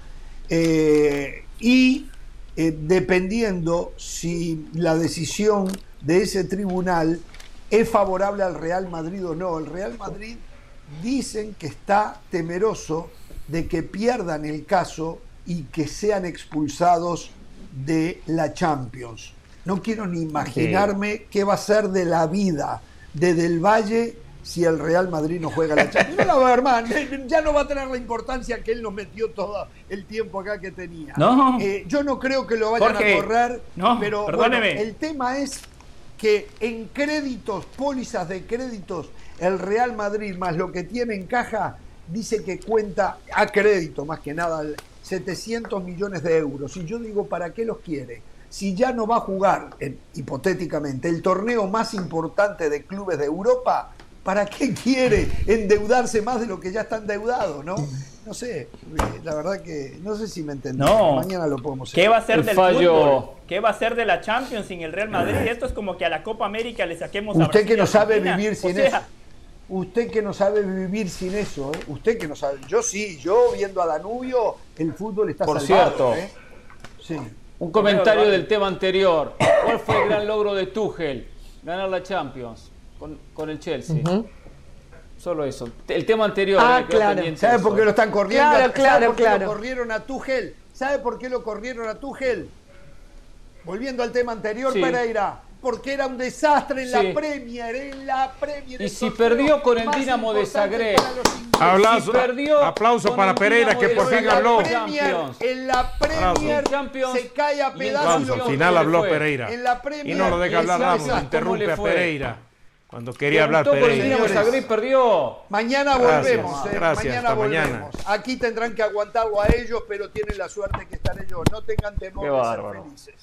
eh, y eh, dependiendo si la decisión de ese tribunal es favorable al Real Madrid o no. El Real Madrid dicen que está temeroso de que pierdan el caso y que sean expulsados de la Champions. No quiero ni imaginarme qué va a ser de la vida de Del Valle si el Real Madrid no juega la Champions. No la va a ver ya no va a tener la importancia que él nos metió todo el tiempo acá que tenía. No. Eh, yo no creo que lo vayan Jorge, a correr, no, pero bueno, el tema es que en créditos, pólizas de créditos, el Real Madrid más lo que tiene en caja dice que cuenta a crédito más que nada 700 millones de euros. Y yo digo, ¿para qué los quiere? Si ya no va a jugar, en- hipotéticamente, el torneo más importante de clubes de Europa, ¿para qué quiere endeudarse más de lo que ya está endeudado? ¿no? No sé, eh, la verdad que no sé si me entendí. No. Mañana lo podemos ¿Qué va a El del fallo- fútbol? ¿Qué va a hacer de la Champions sin el Real Madrid? Esto es como que a la Copa América le saquemos a Usted que no sabe vivir O sin sea, eso. Usted que no sabe vivir sin eso, ¿eh? Usted que no sabe. Yo sí, yo viendo a Danubio, el fútbol está Por salvado, cierto. ¿eh? Sí. Un comentario del tema anterior. ¿Cuál fue el gran logro de Tuchel? Ganar la Champions con, con el Chelsea. Solo eso. El tema anterior. Ah, quedó claro. ¿Sabe eso. por qué lo están corriendo? Claro, ¿Sabe claro, por qué claro. lo corrieron a Tuchel? ¿Sabe por qué lo corrieron a Tuchel? Volviendo al tema anterior, Sí. Pereira. Porque era un desastre en Sí. la Premier, en la Premier. Y si perdió con el Dinamo de Zagreb. Aplauso, Si perdió aplauso para Pereira que por fin habló. Premier, en la Premier Champions se cae a pedazos. Al final ¿cómo le habló? Pereira. En la Premier. Y no lo deja hablar Ramos, esa, ¿cómo interrumpe a? Pereira. Cuando quería hablar Debutó con el Pereira. Dinamo de Zagreb y perdió. Mañana Gracias, volvemos, eh, gracias, mañana volvemos. mañana. Aquí tendrán que aguantarlo a ellos, pero tienen la suerte que están ellos. No tengan temor Qué de ser bárbaro. felices.